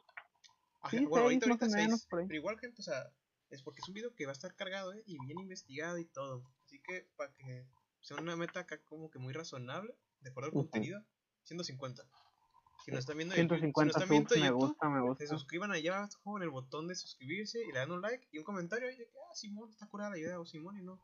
Ajá, Sí, bueno, ahorita, ahorita. Pero igual, gente, o sea, es porque es un video que va a estar cargado, ¿eh? Y bien investigado y todo. Así que para que sea una meta acá como que muy razonable, de acuerdo al Ujú. contenido, 150. Si nos están viendo de Yu- si nos 150 están viendo me YouTube, gusta, me se gusta. suscriban allá abajo en el botón de suscribirse y le dan un like y un comentario ahí de que, ah, Simón, está curada la idea, o Simón y no.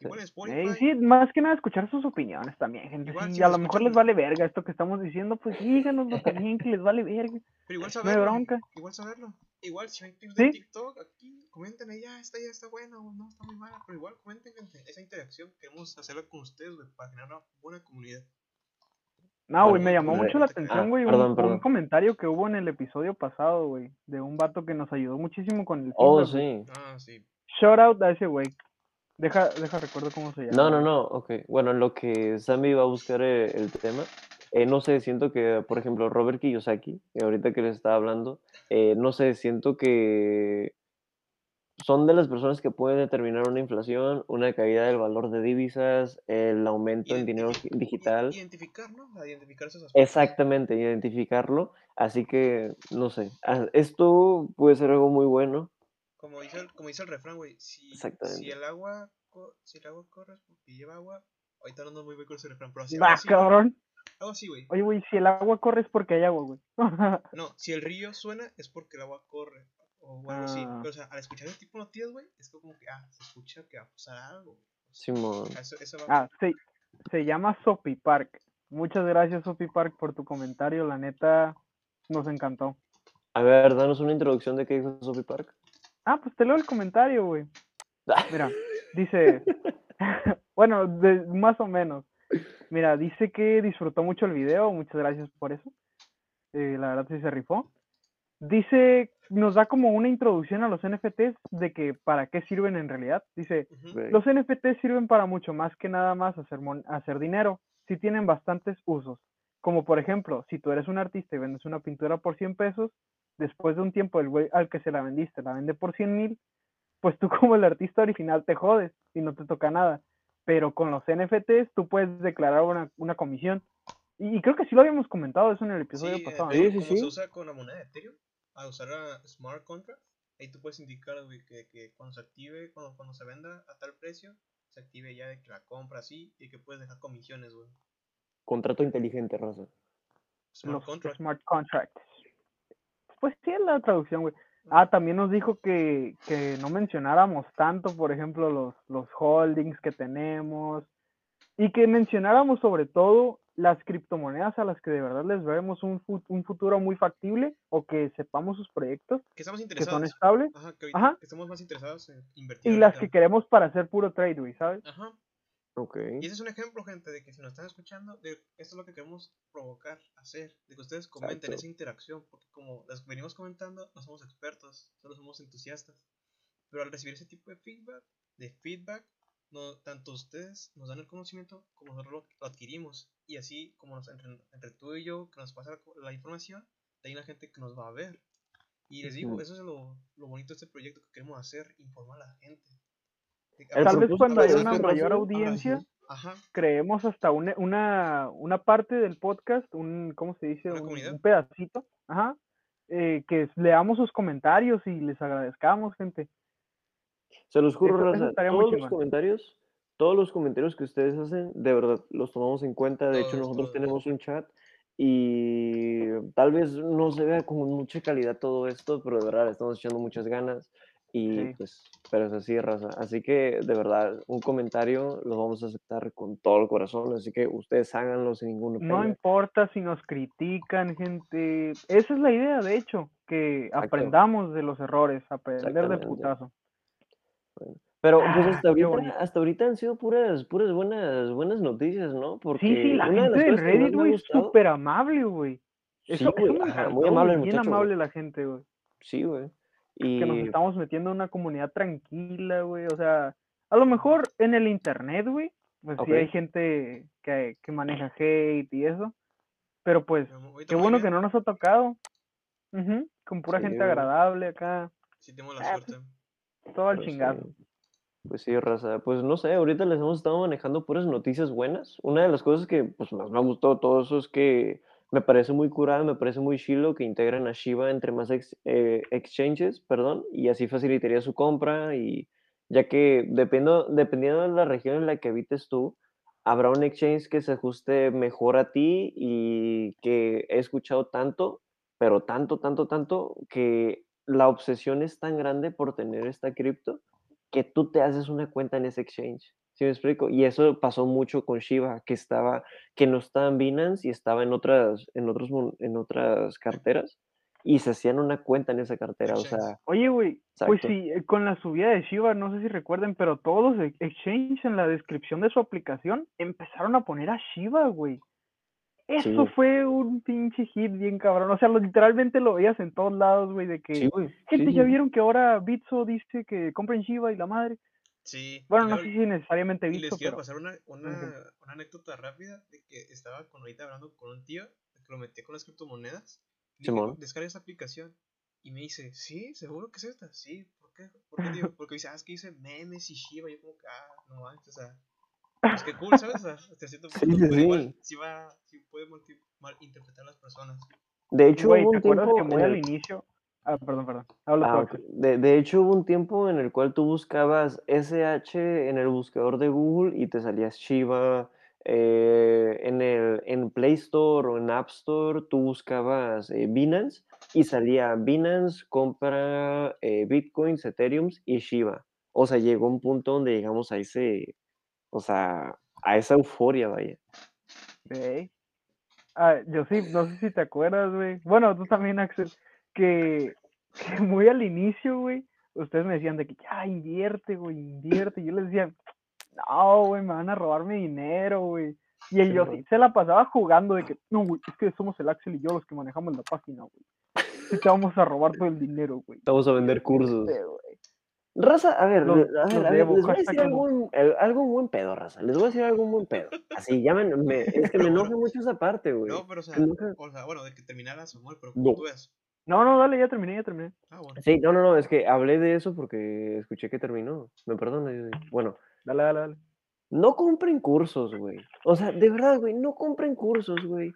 Igual Spotify. Ey, sí, más que nada escuchar sus opiniones también, gente. Igual, Si si a lo mejor les vale verga esto que estamos diciendo, pues díganoslo también que les vale verga. Pero igual No saberlo. bronca. Igual saberlo. Igual si ven clips de Sí. TikTok, aquí comenten ahí, ah, esta ya está buena o no, está muy mala. Pero igual comenten, gente. Esa interacción queremos hacerla con ustedes, güey, para generar una buena comunidad. No, güey, me llamó eh, mucho la ah, atención, güey, un, perdón, un comentario que hubo en el episodio pasado, güey, de un vato que nos ayudó muchísimo con el Oh, feedback, güey. sí. Ah, sí. Shout out a ese güey. Deja, deja recuerdo cómo se llama. No, no, no, ok. Bueno, en lo que Sammy va a buscar eh, el tema, eh, no sé, siento que, por ejemplo, Robert Kiyosaki, que ahorita que les estaba hablando, eh, no sé, siento que son de las personas que pueden determinar una inflación, una caída del valor de divisas, el aumento en dinero digital. Identificar, ¿no? A identificar esos aspectos. Exactamente, identificarlo. Así que, no sé, ah, esto puede ser algo muy bueno. Como dice el, como dice el refrán, güey. Si, si el agua si el agua corre es porque lleva agua. Ahorita no ando muy bien con ese refrán, pero así, Va, algo así, güey. cabrón. Algo así, güey. Oye, güey, si el agua corre es porque hay agua, güey. No, si el río suena es porque el agua corre. O algo así. Ah. Pero, o sea, al escuchar ese tipo de noticias, güey, es como que, ah, se escucha que va a pasar algo, güey. Simón. Eso, eso va ah, sí. Se llama Sopi Park. Muchas gracias, Sopi Park, por tu comentario. La neta, nos encantó. A ver, danos una introducción de qué dijo Sophie Park. Ah, pues te leo el comentario, güey. Mira, dice, bueno, de- más o menos. Mira, dice que disfrutó mucho el video, muchas gracias por eso. Eh, la verdad sí se rifó. Dice, nos da como una introducción a los NFTs de que para qué sirven en realidad. Dice, los NFTs sirven para mucho más que nada más hacer, mon- hacer dinero. Sí tienen bastantes usos. Como por ejemplo, si tú eres un artista y vendes una pintura por 100 pesos, después de un tiempo el güey al que se la vendiste la vende por 100 mil, pues tú como el artista original te jodes y no te toca nada. Pero con los NFTs tú puedes declarar una, una comisión. Y, y creo que sí lo habíamos comentado eso en el episodio Sí, pasado. eh, ¿no? Sí, sí, se sí. usa con la moneda de Ethereum, a usar a Smart Contract, ahí tú puedes indicar güey, que, que cuando se active, cuando, cuando se venda a tal precio, se active ya de que la compra así y que puedes dejar comisiones, güey. Contrato inteligente, raza. Smart los Contract. smart contracts. Pues sí, es la traducción, güey. Ah, también nos dijo que, que no mencionáramos tanto, por ejemplo, los, los holdings que tenemos y que mencionáramos sobre todo las criptomonedas a las que de verdad les vemos un, fu- un futuro muy factible o que sepamos sus proyectos Que estamos que son interesados. estables Ajá, que Ajá. que estamos más interesados en invertir. y en las que queremos para hacer puro trade, güey, ¿sabes? Ajá. Ok. Y ese es un ejemplo, gente, de que si nos están escuchando, de esto es lo que queremos provocar, hacer, de que ustedes comenten Exacto. esa interacción, porque como les venimos comentando, no somos expertos, solo somos entusiastas. Pero al recibir ese tipo de feedback, de feedback, no, tanto ustedes nos dan el conocimiento como nosotros lo, lo adquirimos. Y así como nos, entre, entre tú y yo, que nos pasa la, la información, hay una gente que nos va a ver. Y les digo, eso es lo, lo bonito de este proyecto que queremos hacer, informar a la gente. El Tal vez cuando haya una mayor audiencia, Ajá, creemos hasta una, una, una parte del podcast, un, ¿cómo se dice? Un, pedacito, ajá, eh, que leamos sus comentarios y les agradezcamos, gente. Se los juro, raza, todos los comentarios, todos los comentarios que ustedes hacen, de verdad, los tomamos en cuenta. De hecho, nosotros todos. tenemos un chat y tal vez no se vea con mucha calidad todo esto, pero de verdad le estamos echando muchas ganas y Sí. pues, pero es así, raza. Así que, de verdad, un comentario lo vamos a aceptar con todo el corazón, así que ustedes háganlo sin ningún No pena. importa si nos critican, gente. Esa es la idea, de hecho, que aprendamos de los errores, aprender de putazo. Pero pues Ah, hasta qué ahorita, hasta ahorita han sido puras, puras buenas, buenas noticias, ¿no? Porque Sí, sí, la de gente más Reddit, güey, es súper amable, güey. Sí, Eso, eso ajá, muy amable bien muchacho, amable la gente, güey. Sí, güey. Que nos Y estamos metiendo en una comunidad tranquila, güey. O sea, a lo mejor en el internet, güey, pues sí hay gente que, que maneja hate y eso. Pero pues, qué bueno bien. que no nos ha tocado. Ujú, Con pura Sí, gente güey. agradable acá. Sí, tenemos la Ah, pues, suerte. Todo al Pues, chingazo. sí. Pues sí, raza. Pues no sé, ahorita les hemos estado manejando puras noticias buenas. Una de las cosas que pues más me ha gustado todo eso es que me parece muy curada, me parece muy chilo que integren a Shiba entre más eh, exchanges, perdón, y así facilitaría su compra y ya que dependo, dependiendo de la región en la que habites tú, habrá un exchange que se ajuste mejor a ti y que he escuchado tanto, pero tanto, tanto, tanto, que la obsesión es tan grande por tener esta cripto que tú te haces una cuenta en ese exchange. ¿Sí me explico? Y eso pasó mucho con Shiba, que estaba, que no estaba en Binance y estaba en otras, en otros, en otras carteras y se hacían una cuenta en esa cartera. O sea, Oye, güey, pues sí, eh, con la subida de Shiba, no sé si recuerden, pero todos los ex- exchanges en la descripción de su aplicación empezaron a poner a Shiba, güey. Eso Sí. fue un pinche hit bien cabrón. O sea, lo- literalmente lo veías en todos lados, güey, de que sí, güey. gente sí, ya vieron que ahora Bitso dice que compren Shiba y la madre. Sí. Bueno, y no sé si necesariamente Y Bitso, les quiero pero pasar una, una, anécdota rápida de que estaba con ahorita hablando con un tío de que lo metí con las criptomonedas. Dije, Simón. descarga esa aplicación. Y me dice, ¿sí? ¿Seguro que es esta? Sí, ¿por qué? ¿Por qué, tío? Porque dice, ah, es que dice memes y Shiba. Yo como que, ah, no manches, o sea, pues qué cool, ¿sabes? Hasta cierto Sí, punto, sí, igual sí. sí va, sí puede multi- malinterpretar las personas. De hecho, güey, ¿te un acuerdas tiempo que muy al el- inicio? Ah, perdón, perdón. Habla Ah, Axel. ok. de, de hecho, hubo un tiempo en el cual tú buscabas SH en el buscador de Google y te salía Shiba. eh, en el en Play Store o en App Store tú buscabas eh, Binance y salía Binance compra eh, Bitcoins, Ethereums y Shiba. O sea, llegó un punto donde llegamos a ese, o sea, a esa euforia, vaya. Ok. Ah, yo sí, no sé si te acuerdas, güey. Bueno, tú también, Axel, que muy al inicio, güey, ustedes me decían de que ya invierte, güey, invierte. Y yo les decía, no, güey, me van a robar mi dinero, güey. Y el Sí, Yossi güey. se la pasaba jugando de que, no, güey, es que somos el Axel y yo los que manejamos la página, güey. Sí Te vamos a robar todo el dinero, güey. Vamos a vender cursos. Este. Raza, a ver, Los- a ver, a ver, les voy a decir algo, eh, algo un buen pedo, raza. Les voy a decir algo un buen pedo. Así, ya me, me- es que me enoja mucho esa parte, güey. No, pero o sea, enoja- o sea, bueno, de que terminara Samuel, pero No. como tú ves. No, no, dale, ya terminé, ya terminé. Ah, bueno. Sí, no, no, no, es que hablé de eso porque escuché que terminó. Me perdona. yo- Bueno, Dale, dale, dale. no compren cursos, güey. O sea, de verdad, güey, no compren cursos, güey.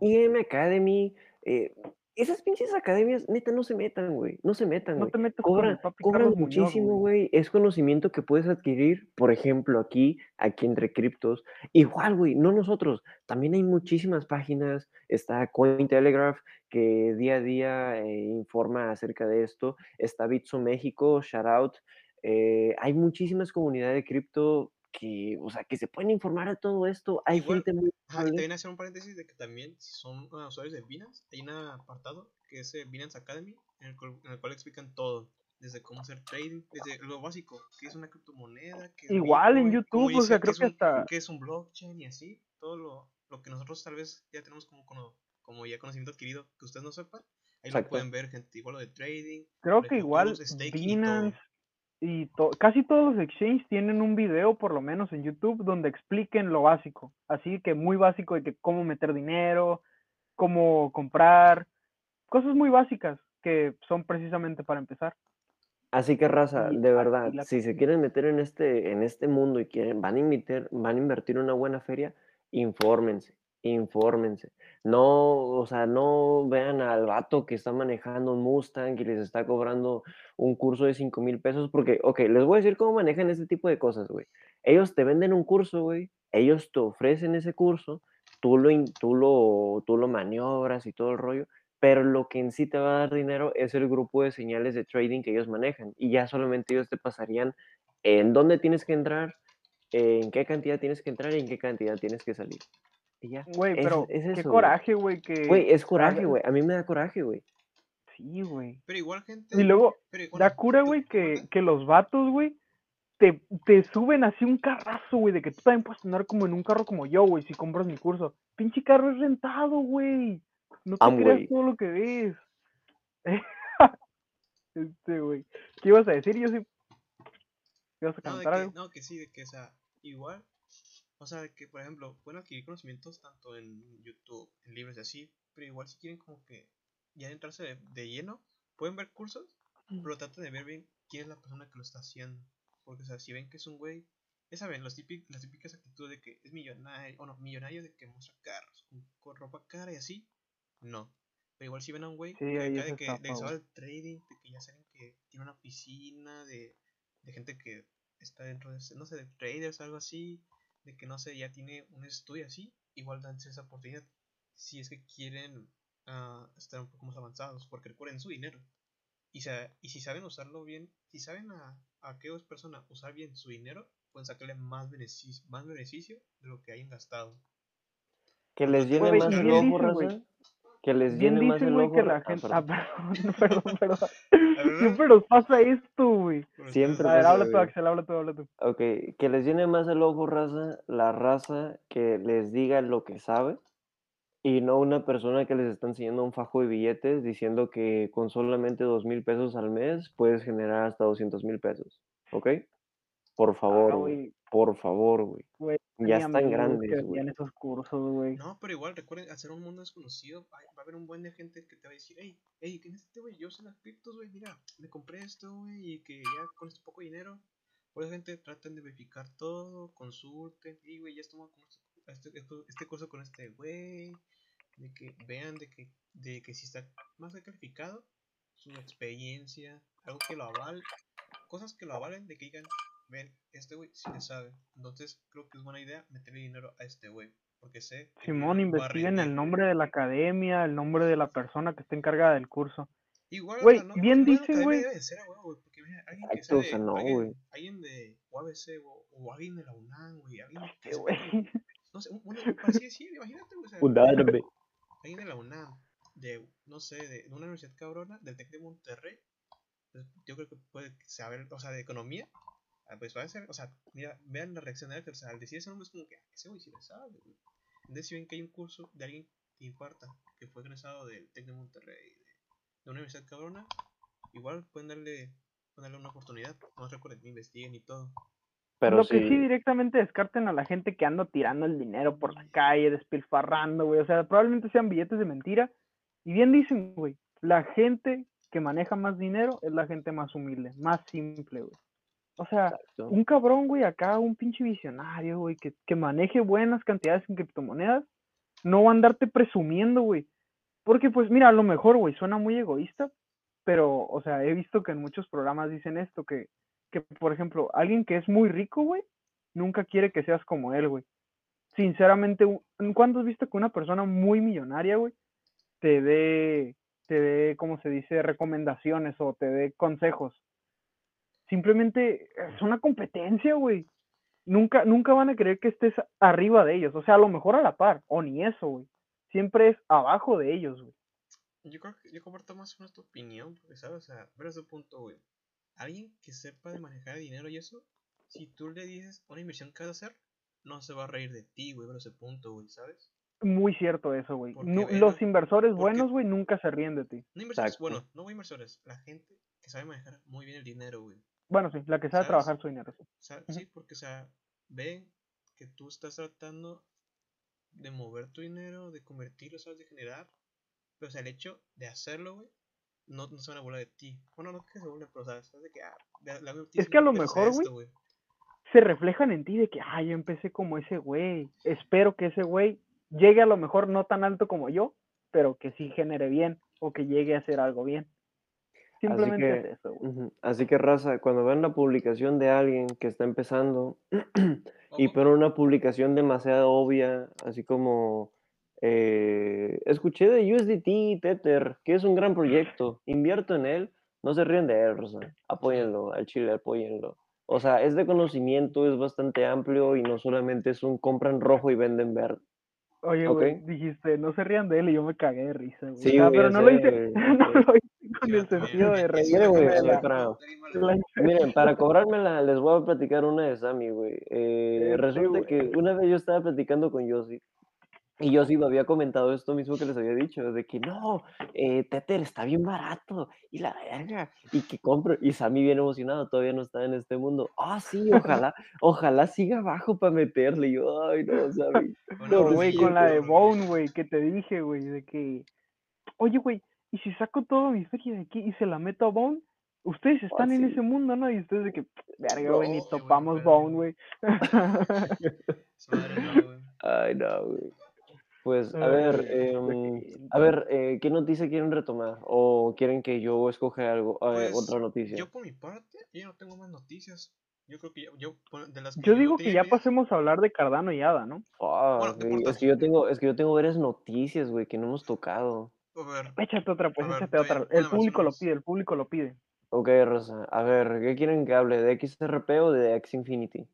IM Academy, eh, esas pinches academias, neta, no se metan, güey. No se metan, No güey. te metas con Cobran, muchísimo, güey. Es conocimiento que puedes adquirir, por ejemplo, aquí, aquí entre criptos. Igual, güey, no nosotros. También hay muchísimas páginas. Está Cointelegraph, que día a día eh, informa acerca de esto. Está Bitso México, shout out. Eh, hay muchísimas comunidades de cripto que, o sea, que se pueden informar de todo esto. Hay Igual, gente muy... Ajá, también hacer un paréntesis de que también, si son usuarios de Binance, hay un apartado que es eh, Binance Academy, en el, cual, en el cual explican todo. Desde cómo hacer trading, desde lo básico, qué es una criptomoneda, qué es Igual en Bitcoin, YouTube, o sea, dice, creo qué es que hasta- es un blockchain y así, todo lo, lo que nosotros tal vez ya tenemos como, como, como ya conocimiento adquirido que ustedes no sepan, ahí lo pueden ver, gente, igual lo de trading. Creo que ejemplo, igual. Binance y to- casi todos los exchanges tienen un video, por lo menos en YouTube, donde expliquen lo básico. Así que muy básico de que cómo meter dinero, cómo comprar, cosas muy básicas que son precisamente para empezar. Así que raza, de verdad, la si se quieren meter en este, en este mundo y quieren, van a invertir, van a invertir una buena feria, infórmense, infórmense. No, o sea, no vean al vato que está manejando un Mustang y les está cobrando un curso de 5 mil pesos, porque, ok, les voy a decir cómo manejan este tipo de cosas, güey. Ellos te venden un curso, güey, ellos te ofrecen ese curso, tú lo, tú lo, tú lo maniobras y todo el rollo, pero lo que en sí te va a dar dinero es el grupo de señales de trading que ellos manejan y ya solamente ellos te pasarían en dónde tienes que entrar, en qué cantidad tienes que entrar y en qué cantidad tienes que salir. Y ya. Güey, pero es qué eso, coraje, güey, que... Güey, es coraje, güey. A mí me da coraje, güey. Sí, güey. Pero igual, gente. Y luego, pero, da cura, güey, que, que los vatos, güey, te, te suben así un carrazo, güey, de que tú también puedes andar como en un carro como yo, güey, si compras mi curso. Pinche carro es rentado, güey. No te creas todo lo que ves. este, güey. ¿Qué ibas a decir? Yo sí. ¿Ibas a No, de cantar que, algo? no, que sí, de que, o sea, igual, o sea, que, por ejemplo, pueden adquirir conocimientos tanto en YouTube, en libros y así, pero igual si quieren como que ya entrarse de, de lleno, pueden ver cursos, pero traten de ver bien quién es la persona que lo está haciendo. Porque, o sea, si ven que es un güey, ya saben, los típic- las típicas actitudes de que es millonario, o no, millonario de que muestra carros, con, con ropa cara y así, no. Pero igual si ven a un güey Sí, acá de que estafa, de que sabe el trading, de que ya saben que tiene una oficina, de, de gente que está dentro de, ese- no sé, de traders algo así, de que no sé, ya tiene un estudio así, igual danse esa oportunidad si es que quieren ah, estar un poco más avanzados, porque recuerden su dinero. Y, y si saben usarlo bien, si saben a, a qué dos personas usar bien su dinero, pueden sacarle más beneficio, más beneficio de lo que hayan gastado. Que les llene Güey, más el ojo. Que les llene más dicen, el güey, ojo. que la ah, gente... perdón. Ah, perdón, perdón, perdón. Siempre nos pasa esto, güey. Pero Siempre A ver, habla tú. Axel, habla tú, habla tú. Ok, que les llene más el ojo, raza, la raza que les diga lo que sabe y no una persona que les está enseñando un fajo de billetes diciendo que con solamente dos mil pesos al mes puedes generar hasta 200 mil pesos, ¿ok? Por favor, güey, por favor, güey. Ya están grandes, güey. hacían esos cursos, güey. No, pero igual, recuerden, al ser un mundo desconocido, va a haber un buen de gente que te va a decir, hey, hey, ¿quién es este güey? Yo sé las criptos, güey, mira, me compré esto, güey, y que ya con este poco dinero. Por eso, gente, traten de verificar todo, consulten, y güey, ya estamos con este, este, este curso con este güey, de que vean de que, de que si está más calificado, su experiencia, algo que lo avale, cosas que lo avalen, de que digan, ven, este güey sí le sabe. Entonces, creo que es buena idea meterle dinero a este güey, porque sé Simón, investiguen el nombre de la academia, el nombre de la persona que está encargada del curso. Igual, Güey, no, bien no, güey. porque mira, alguien que sea de, no, alguien, de UABC o, o alguien de la UNAM, güey, alguien que güey. no sé, un, un, así decir, imagínate, güey, o sea, alguien de la UNAM, de, no sé, de, de una universidad cabrona, del TEC de Monterrey, pues, yo creo que puede saber, o sea, de economía, pues va a ser, o sea, mira, vean la reacción de Ángel, o sea, al decir ese nombre es como que, "Ah, ese güey sí le sabe, güey. Entonces, si ven que hay un curso de alguien que imparta, que fue egresado del TEC de Monterrey, de, de una universidad cabrona, igual pueden darle, pueden darle una oportunidad, no recuerden, investiguen y todo. Pero Lo sí, que sí directamente descarten a la gente que anda tirando el dinero por la calle, despilfarrando, güey. O sea, probablemente sean billetes de mentira. Y bien dicen, güey, la gente que maneja más dinero es la gente más humilde, más simple, güey. O sea, exacto. un cabrón, güey, acá, un pinche visionario, güey, que, que maneje buenas cantidades en criptomonedas, no va a andarte presumiendo, güey. Porque, pues, mira, a lo mejor, güey, suena muy egoísta, pero, o sea, he visto que en muchos programas dicen esto, que, que por ejemplo, alguien que es muy rico, güey, nunca quiere que seas como él, güey. Sinceramente, ¿cuándo has visto que una persona muy millonaria, güey, te dé, te dé, ¿cómo se dice?, recomendaciones o te dé consejos? Simplemente es una competencia, güey. Nunca, nunca van a querer que estés arriba de ellos. O sea, a lo mejor a la par, o ni eso, güey. Siempre es abajo de ellos, güey. Yo creo que yo comparto más o menos tu opinión, porque, ¿sabes? O sea, ver ese punto, güey. Alguien que sepa de manejar dinero y eso, si tú le dices una inversión que vas a hacer, no se va a reír de ti, güey, ver ese punto, güey, ¿sabes? Muy cierto eso, güey. Los lo- inversores buenos, güey, nunca se ríen de ti. No inversores, Exacto. bueno, no inversores, la gente que sabe manejar muy bien el dinero, güey. Bueno, sí, la que sabe ¿Sabes? trabajar su dinero. sí. Porque, o sea, ven que tú estás tratando de mover tu dinero, de convertirlo, ¿sabes? De generar. Pero, o sea, el hecho de hacerlo, güey, no, no se van a burlar de ti. Bueno, no que se burlen, pero, ¿sabes? De que, ah, hago Es que a lo 5 pesos mejor, güey, Se reflejan en ti de que, ay, yo empecé como ese güey. Espero que ese güey llegue a lo mejor no tan alto como yo, pero que sí genere bien o que llegue a hacer algo bien. Simplemente que- es eso, güey. Ujú. Así que, raza, cuando vean la publicación de alguien que está empezando y ponen una publicación demasiado obvia, así como eh, escuché de USDT Tether, que es un gran proyecto, invierto en él, no se ríen de él, raza, apóyenlo, al chile, apóyenlo. O sea, es de conocimiento, es bastante amplio y no solamente es un compran rojo y venden verde. Oye, dijiste, no se rían de él y yo me cagué de risa, güey. Sí, pero no hice, lo hice con Yo el sentido de Mire, güey, Miren, para cobrármela les voy a platicar una de Sammy, güey. Eh, resulta que una vez yo estaba platicando con Yossi y Yossi me había comentado esto mismo que les había dicho, de que no, eh, Tether está bien barato y la verga, y que compro. Y Sammy bien emocionado, todavía no está en este mundo. Ah, sí, ojalá, ojalá siga abajo para meterle. Y yo, ay, no, Sammy. Bueno, O, pues, güey, sí, con la de Bone, güey, que te dije, güey, de que, oye, güey, ¿y si saco toda mi feria de aquí y se la meto a Bone? Ustedes están en ese mundo, ¿no? Y ustedes de que, verga, güey, No, topamos. Bone, güey. Su madre no, güey. Ay, no, güey. Pues, a ver, que- a ver, eh, ¿qué noticia quieren retomar? ¿O quieren que yo escoja algo, eh, Pues, otra noticia? Yo por mi parte, yo no tengo más noticias. Yo creo que ya- yo, de las que Yo digo que ya pasemos a hablar de Cardano y Ada, ¿no? Ah, Bueno, güey, es que yo tengo, es que yo tengo varias noticias, güey, que no hemos tocado. A ver, Échate otra, pues, ver, échate otra. bien, El público lo pide, el público lo pide. Ok, Rosa, a ver, ¿qué quieren que hable? ¿De XRP o de X Infinity?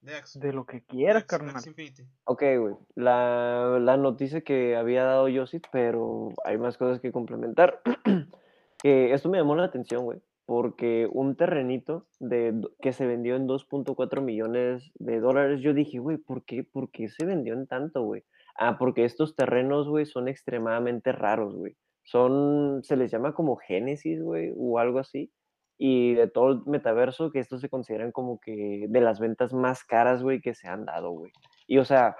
de Axe. De lo que quieras, Axe- carnal. Infinity. Ok, güey, la, la noticia que había dado Yosit, pero hay más cosas que complementar. que esto me llamó la atención, güey, porque un terrenito de, que se vendió en 2.4 millones de dólares, yo dije, güey, ¿por qué? ¿Por qué se vendió en tanto, güey? Ah, porque estos terrenos, güey, son extremadamente raros, güey. Son, se les llama como Génesis, güey, o algo así. Y de todo el metaverso, que estos se consideran como que de las ventas más caras, güey, que se han dado, güey. Y o sea,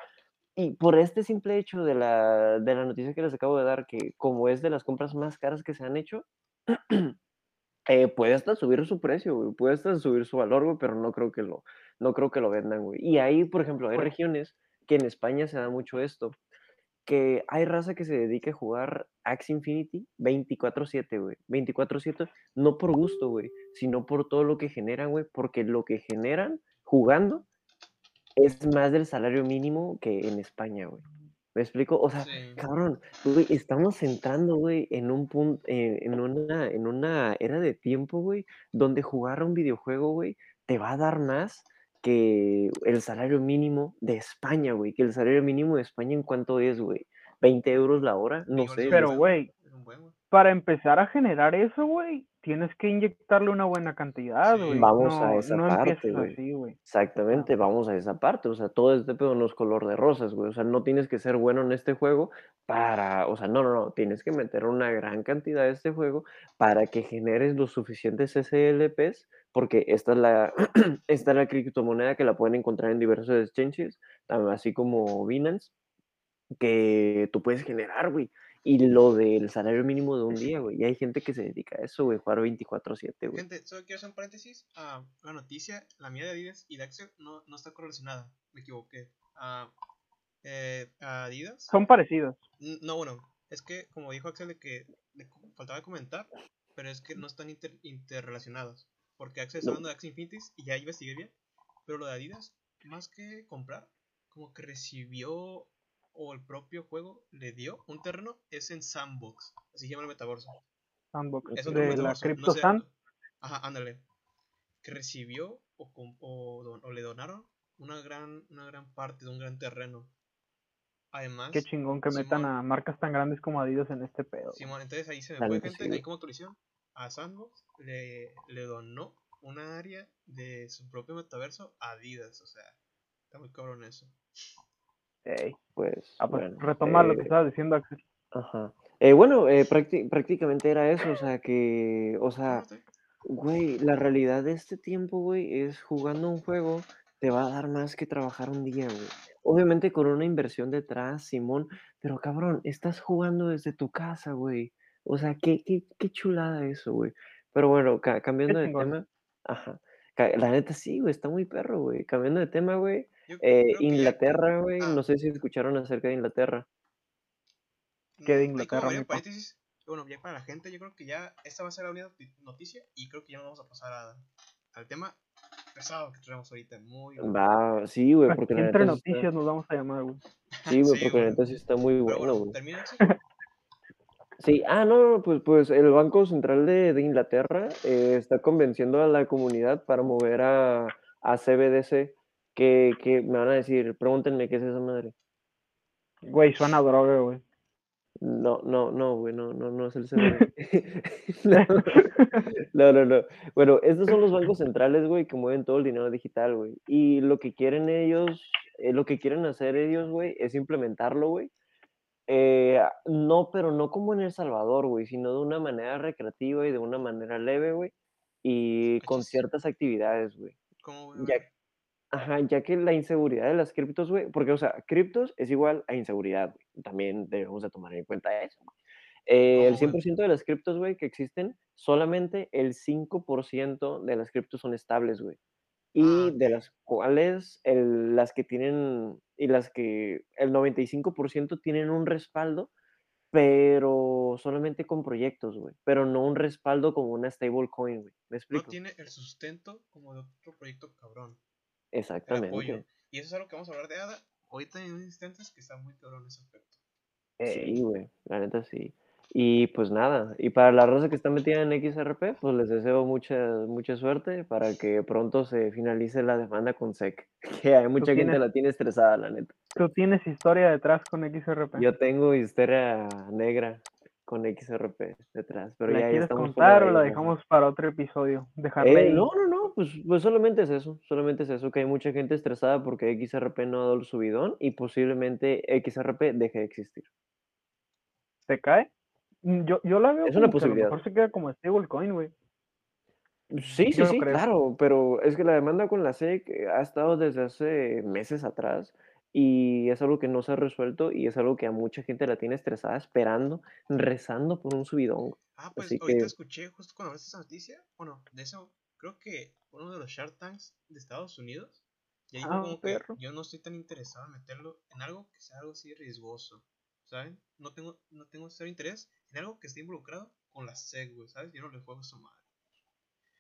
y por este simple hecho de la, de la noticia que les acabo de dar, que como es de las compras más caras que se han hecho, eh, puede hasta subir su precio, güey, puede hasta subir su valor, güey, pero no creo que lo, no creo que lo vendan, güey. Y ahí, por ejemplo, hay Pues- regiones que en España se da mucho esto, que hay raza que se dedica a jugar Axe Infinity 24/7, güey. 24/7, no por gusto, güey, sino por todo lo que generan, güey, porque lo que generan jugando es más del salario mínimo que en España, güey. ¿Me explico? O sea, Sí. cabrón, güey, estamos entrando, güey, en un punto, en, una, en una era de tiempo, güey, donde jugar a un videojuego, güey, te va a dar más que el salario mínimo de España, güey. Que el salario mínimo de España, ¿en cuánto es, güey? ¿20 euros la hora? No sé. es un Pero, buen, güey, para empezar a generar eso, güey, tienes que inyectarle una buena cantidad, güey. Vamos a esa no parte, güey. Exactamente, vamos a esa parte. O sea, todo este pedo no es color de rosas, güey. O sea, no tienes que ser bueno en este juego para. O sea, no, no, no. Tienes que meter una gran cantidad de este juego para que generes los suficientes SLPs, porque esta es la, esta es la criptomoneda que la pueden encontrar en diversos exchanges, así como Binance, que tú puedes generar, güey. Y lo del salario mínimo de un día, güey. Y hay gente que se dedica a eso, güey, jugar 24/7, güey. Gente, solo quiero hacer un paréntesis. Ah, una noticia, la mía de Adidas y de Axel no, no está correlacionada. Me equivoqué. Ah, eh, Adidas. Son parecidos. No, bueno, es que como dijo Axel de que le faltaba comentar, pero es que no están inter- interrelacionados. Porque Axel está No. hablando de Axel Infinities y ya investigué bien. Pero lo de Adidas, más que comprar, como que recibió o el propio juego le dio un terreno, es en Sandbox. Así se llama el metaverso. Sandbox. Es un De la metaverso, no sé-. Ajá, ándale. Que recibió o, o don- o le donaron una gran, una gran parte de un gran terreno. Además, Qué chingón que metan a marcas tan grandes como Adidas en este pedo. Simón, entonces ahí se me fue neta gente, ahí como a Sandbox le, le donó una área de su propio metaverso a Adidas, o sea, está muy cabrón eso. Ey. Pues, Ah, pues bueno, retomar lo que eh, estabas diciendo, Axel. Ajá. Eh, bueno, eh, prácti- prácticamente era eso, o sea, que, o sea, güey, la realidad de este tiempo, güey, es jugando un juego te va a dar más que trabajar un día, güey. Obviamente con una inversión detrás, Simón, pero cabrón, estás jugando desde tu casa, güey. O sea, qué, qué, qué chulada eso, güey. Pero bueno, ca- cambiando de tema, ajá. La neta sí, güey, está muy perro, güey. Cambiando de tema, güey. Eh, Inglaterra, güey, Ah. no sé si escucharon acerca de Inglaterra. que de mm, Inglaterra, como paréntesis. Bueno, ya para la gente, yo creo que ya esta va a ser la única noti- noticia y creo que ya nos vamos a pasar a- al tema pesado que traemos ahorita. Muy Va, sí, güey, porque la Entre está- noticias nos vamos a llamar, güey. Sí, güey, Sí, porque la güey. neta sí está muy Pero bueno, bueno, güey. Sí, ah, no, no, pues, pues el Banco Central de, de Inglaterra eh, está convenciendo a la comunidad para mover a, a CBDC, que, que me van a decir, pregúntenme qué es esa madre. Güey, suena a droga, güey. No, no, no, güey, no, no, no es el no, no, no, no. Bueno, estos son los bancos centrales, güey, que mueven todo el dinero digital, güey. Y lo que quieren ellos, eh, lo que quieren hacer ellos, güey, es implementarlo, güey. Eh, no, pero no como en El Salvador, güey, sino de una manera recreativa y de una manera leve, güey. Y con ciertas actividades, güey. ¿Cómo, güey? Ya, ajá, ya que la inseguridad de las criptos, güey, porque, o sea, criptos es igual a inseguridad, güey. También debemos de tomar en cuenta eso, güey. Eh, el ¿Cómo, güey? 100% de las criptos, güey, que existen, solamente el 5% de las criptos son estables, güey. Y Ah, de las cuales el- las que tienen, y las que el 95% tienen un respaldo, pero solamente con proyectos, güey. Pero no un respaldo como una stablecoin, güey. ¿Me No explico? tiene el sustento como de otro proyecto cabrón. El apoyo. Exactamente. Y eso es algo que vamos a hablar de ADA ahorita en unos instantes que está muy cabrón ese aspecto. Sí, güey, la neta sí. Y pues nada, y para la raza que está metida en XRP, pues les deseo mucha, mucha suerte para que pronto se finalice la demanda con SEC. Que hay mucha gente tienes- la tiene estresada, la neta. Tú tienes historia detrás con XRP. Yo tengo histeria negra con XRP detrás, pero ¿La ya, ya quieres contar o la dejamos para otro episodio? Dejarla Eh, no, no, no, pues, pues solamente es eso, solamente es eso, que hay mucha gente estresada porque XRP no ha dado el subidón y posiblemente XRP deje de existir. ¿Te cae? Mm, Yo, yo la veo Es una que a lo posibilidad. mejor se queda como stablecoin, güey. Sí, sí, sí, creo. claro, pero es que la demanda con la SEC ha estado desde hace meses atrás y es algo que no se ha resuelto y es algo que a mucha gente la tiene estresada esperando, rezando por un subidón. Ah, pues Así ahorita que- escuché justo cuando ves esa noticia. Bueno, de eso, creo que uno de los Shark Tanks de Estados Unidos ya dijo Ah, como que perro. yo no estoy tan interesado en meterlo en algo que sea algo así riesgoso. ¿Saben? No tengo, no tengo cero interés en algo que esté involucrado con la SEC, güey, ¿sabes? Yo no le juego a su madre.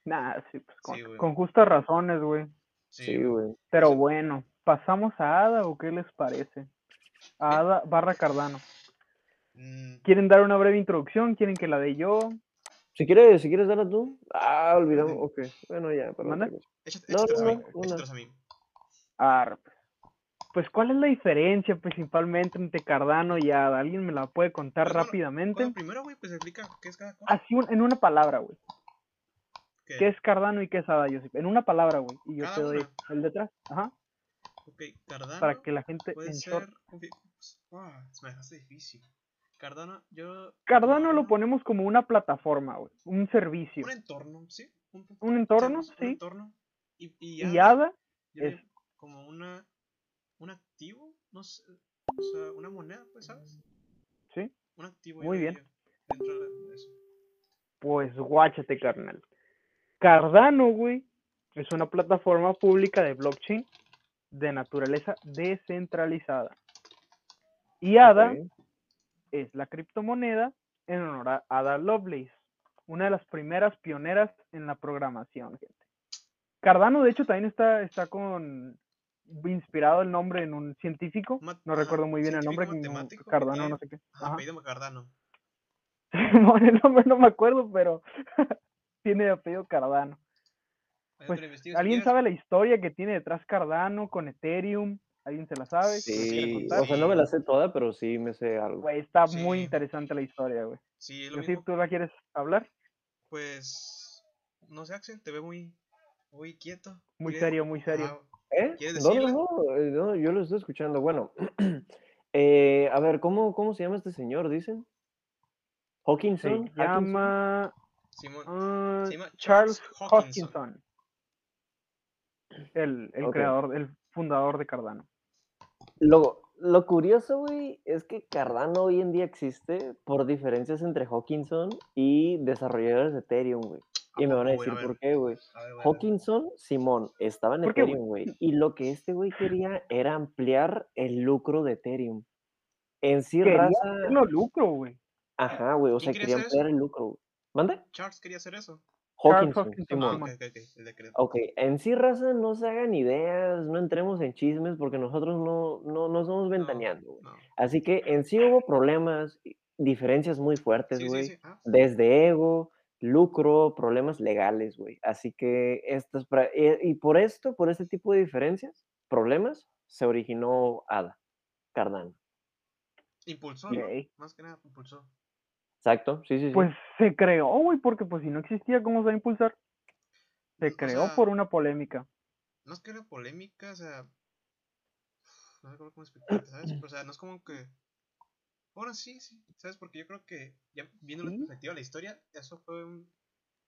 Nah, sí, pues con, Sí, con justas razones, güey. Sí, güey. Pero bueno, ¿pasamos a Ada o qué les parece? A Ada barra Cardano. Mm, ¿Quieren dar una breve introducción? ¿Quieren que la dé yo? Si quieres, si quieres darla tú. Ah, olvidamos. Ok, bueno, ya, para ¿Manda? No, no, no, una. a mí. Arre, pues. Pues, ¿cuál es la diferencia principalmente entre Cardano y Ada? ¿Alguien me la puede contar Pues, bueno, rápidamente? Bueno, primero, güey, pues explica qué es cada cosa. Así un- en una palabra, güey. ¿Qué? ¿Qué es Cardano y qué es ADA, Josip? En una palabra, güey. Y yo Cada te doy una. el detrás. Ajá. Ok, Cardano. Para que la gente puede en ser. short. Wow, se me hace difícil. Cardano, yo. Cardano lo ponemos como una plataforma, güey. Un servicio. Un entorno, ¿sí? Un, Un entorno, sí, sí. Un entorno. Y, y, Y ADA, le- es- como una. Un activo, no sé. O sea, una moneda, pues, ¿sabes? Sí. Un activo. Muy bien. Dentro de eso. Pues guáchate, carnal. Cardano, güey, es una plataforma pública de blockchain de naturaleza descentralizada. Y ADA. Es la criptomoneda en honor a Ada Lovelace, una de las primeras pioneras en la programación, gente. Cardano, de hecho, también está, está con inspirado el nombre en un científico, Mat- no recuerdo muy bien el nombre, Cardano, no sé qué. Ajá, apellido Cardano. el nombre no me acuerdo, pero tiene apellido Cardano. Pues, ¿Alguien sabe la historia que tiene detrás Cardano con Ethereum? ¿Alguien se la sabe? ¿Me quiere Sí, o sea, no me la sé toda, pero sí me sé algo. Güey, está muy interesante la historia, güey. Sí, es lo Yosip, mismo. ¿tú la quieres hablar? Pues. No sé, Axel, te veo muy. Muy quieto. Muy ¿Quieres- serio, muy serio. Ajá, ¿Eh? ¿Quieres No, no, eh, no, yo lo estoy escuchando. Bueno, eh, a ver, ¿cómo, ¿cómo se llama este señor, dicen? Se Hawkinson. Hawkinson? llama ah, Se llama Charles Charles. Hoskinson. El, el creador, el fundador de Cardano. Lo, lo curioso, güey, es que Cardano hoy en día existe por diferencias entre Hawkinson y desarrolladores de Ethereum, güey. ¿A Y me van a decir ver, por qué, güey. Hawkinson, Simón, estaba en. Ethereum, güey. Y lo que este güey quería era ampliar el lucro de Ethereum. En sí, Quería raza. lucro, güey. Ajá, güey. O ¿Quién sea, quería ampliar el lucro. güey. ¿Manda? Charles quería hacer eso. Hawkinson, Simón. Simón. ok, ok, ok. El decreto. Ok, en sí, raza, no se hagan ideas, no entremos en chismes porque nosotros no, no, no somos ventaneando. güey. no. Así que en sí hubo problemas, y diferencias muy fuertes, Sí, sí, güey. sí. Ah, Desde ego, lucro, problemas legales, güey. Así que estas, pra- eh, y por esto, por este tipo de diferencias, problemas, se originó ADA, Cardano. Impulsó. Más que nada, impulsó. Exacto, sí, sí, sí. Pues se creó, güey, porque pues si no existía, ¿cómo se va a impulsar? Se O creó sea, por una polémica. No es que era polémica, o sea. No sé cómo explicarte, ¿sabes? O sea, no es como que. Bueno, sí, sí, ¿sabes? Porque yo creo que, ya viendo la Sí. perspectiva de la historia, eso fue un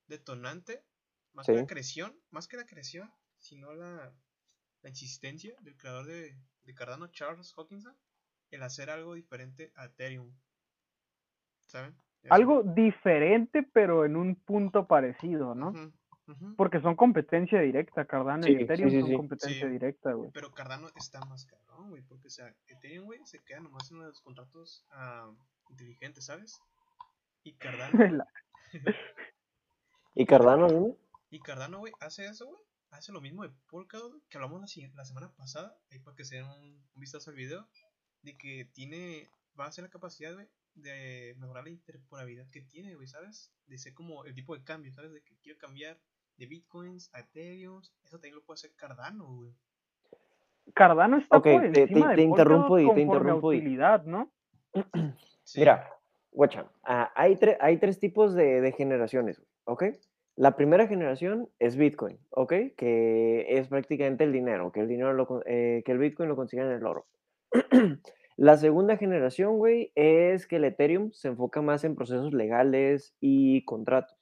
detonante. Más que la creación, más que la creación, sino la, la insistencia del creador de, de Cardano, Charles Hawkinson, el hacer algo diferente a Ethereum. ¿Saben? Algo diferente, pero en un punto parecido, ¿no? Porque son competencia directa, Cardano Sí, y sí, Ethereum sí, son competencia Sí. directa, güey. Pero Cardano está más cabrón, güey, porque, o sea, Ethereum, güey, se queda nomás en los contratos ah, inteligentes, ¿sabes? Y Cardano, güey, La- ¿Y Cardano, dime? y Cardano, güey, hace eso, güey, hace lo mismo de Polkadot, güey, que hablamos la semana pasada, ahí para que se den un, un vistazo al video, de que tiene, va a ser la capacidad, güey, de mejorar la interoperabilidad que tiene, güey, ¿sabes? De ser como el tipo de cambio, ¿sabes? De que quiero cambiar de Bitcoins a Ethereum, eso también lo puede hacer Cardano, güey. Cardano está Ok, por te- te- encima te de interrumpo y te interrumpo y- utilidad, ¿no? Sí. Mira, guacha, ah, hay, tre- hay tres tipos de, de generaciones, ¿ok? La primera generación es Bitcoin, ¿ok? Que es prácticamente el dinero, que el dinero lo eh, que el Bitcoin lo consigue en el oro. La segunda generación, güey, es que el Ethereum se enfoca más en procesos legales y contratos.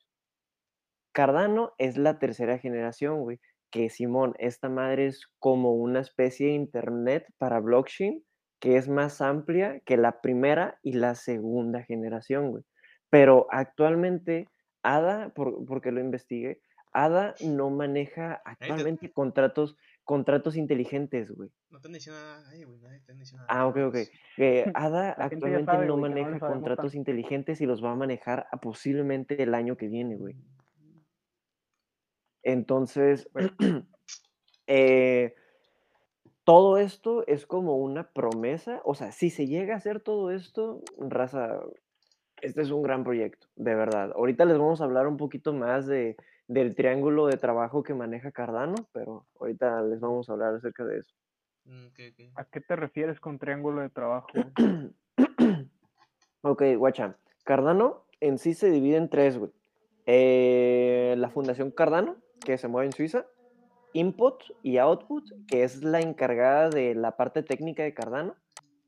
Cardano es la tercera generación, güey, que Simón, esta madre es como una especie de internet para blockchain que es más amplia que la primera y la segunda generación, güey. Pero actualmente ADA, por- porque lo investigué, ADA no maneja actualmente contratos, contratos inteligentes, güey. No te han dicho nada, ay, güey, nadie te han dicho nada. Ah, ok, ok. ADA actualmente sabe, no güey, maneja contratos tanto. inteligentes y los va a manejar a posiblemente el año que viene, güey. Entonces, eh, todo esto es como una promesa. O sea, si se llega a hacer todo esto, raza, este es un gran proyecto, de verdad. Ahorita les vamos a hablar un poquito más de, del triángulo de trabajo que maneja Cardano, pero ahorita les vamos a hablar acerca de eso. mm, ok, ok. ¿A qué te refieres con triángulo de trabajo? Ok, guacha. Cardano en sí se divide en tres, güey. eh, la Fundación Cardano, que se mueve en Suiza, Input y Output, que es la encargada de la parte técnica de Cardano,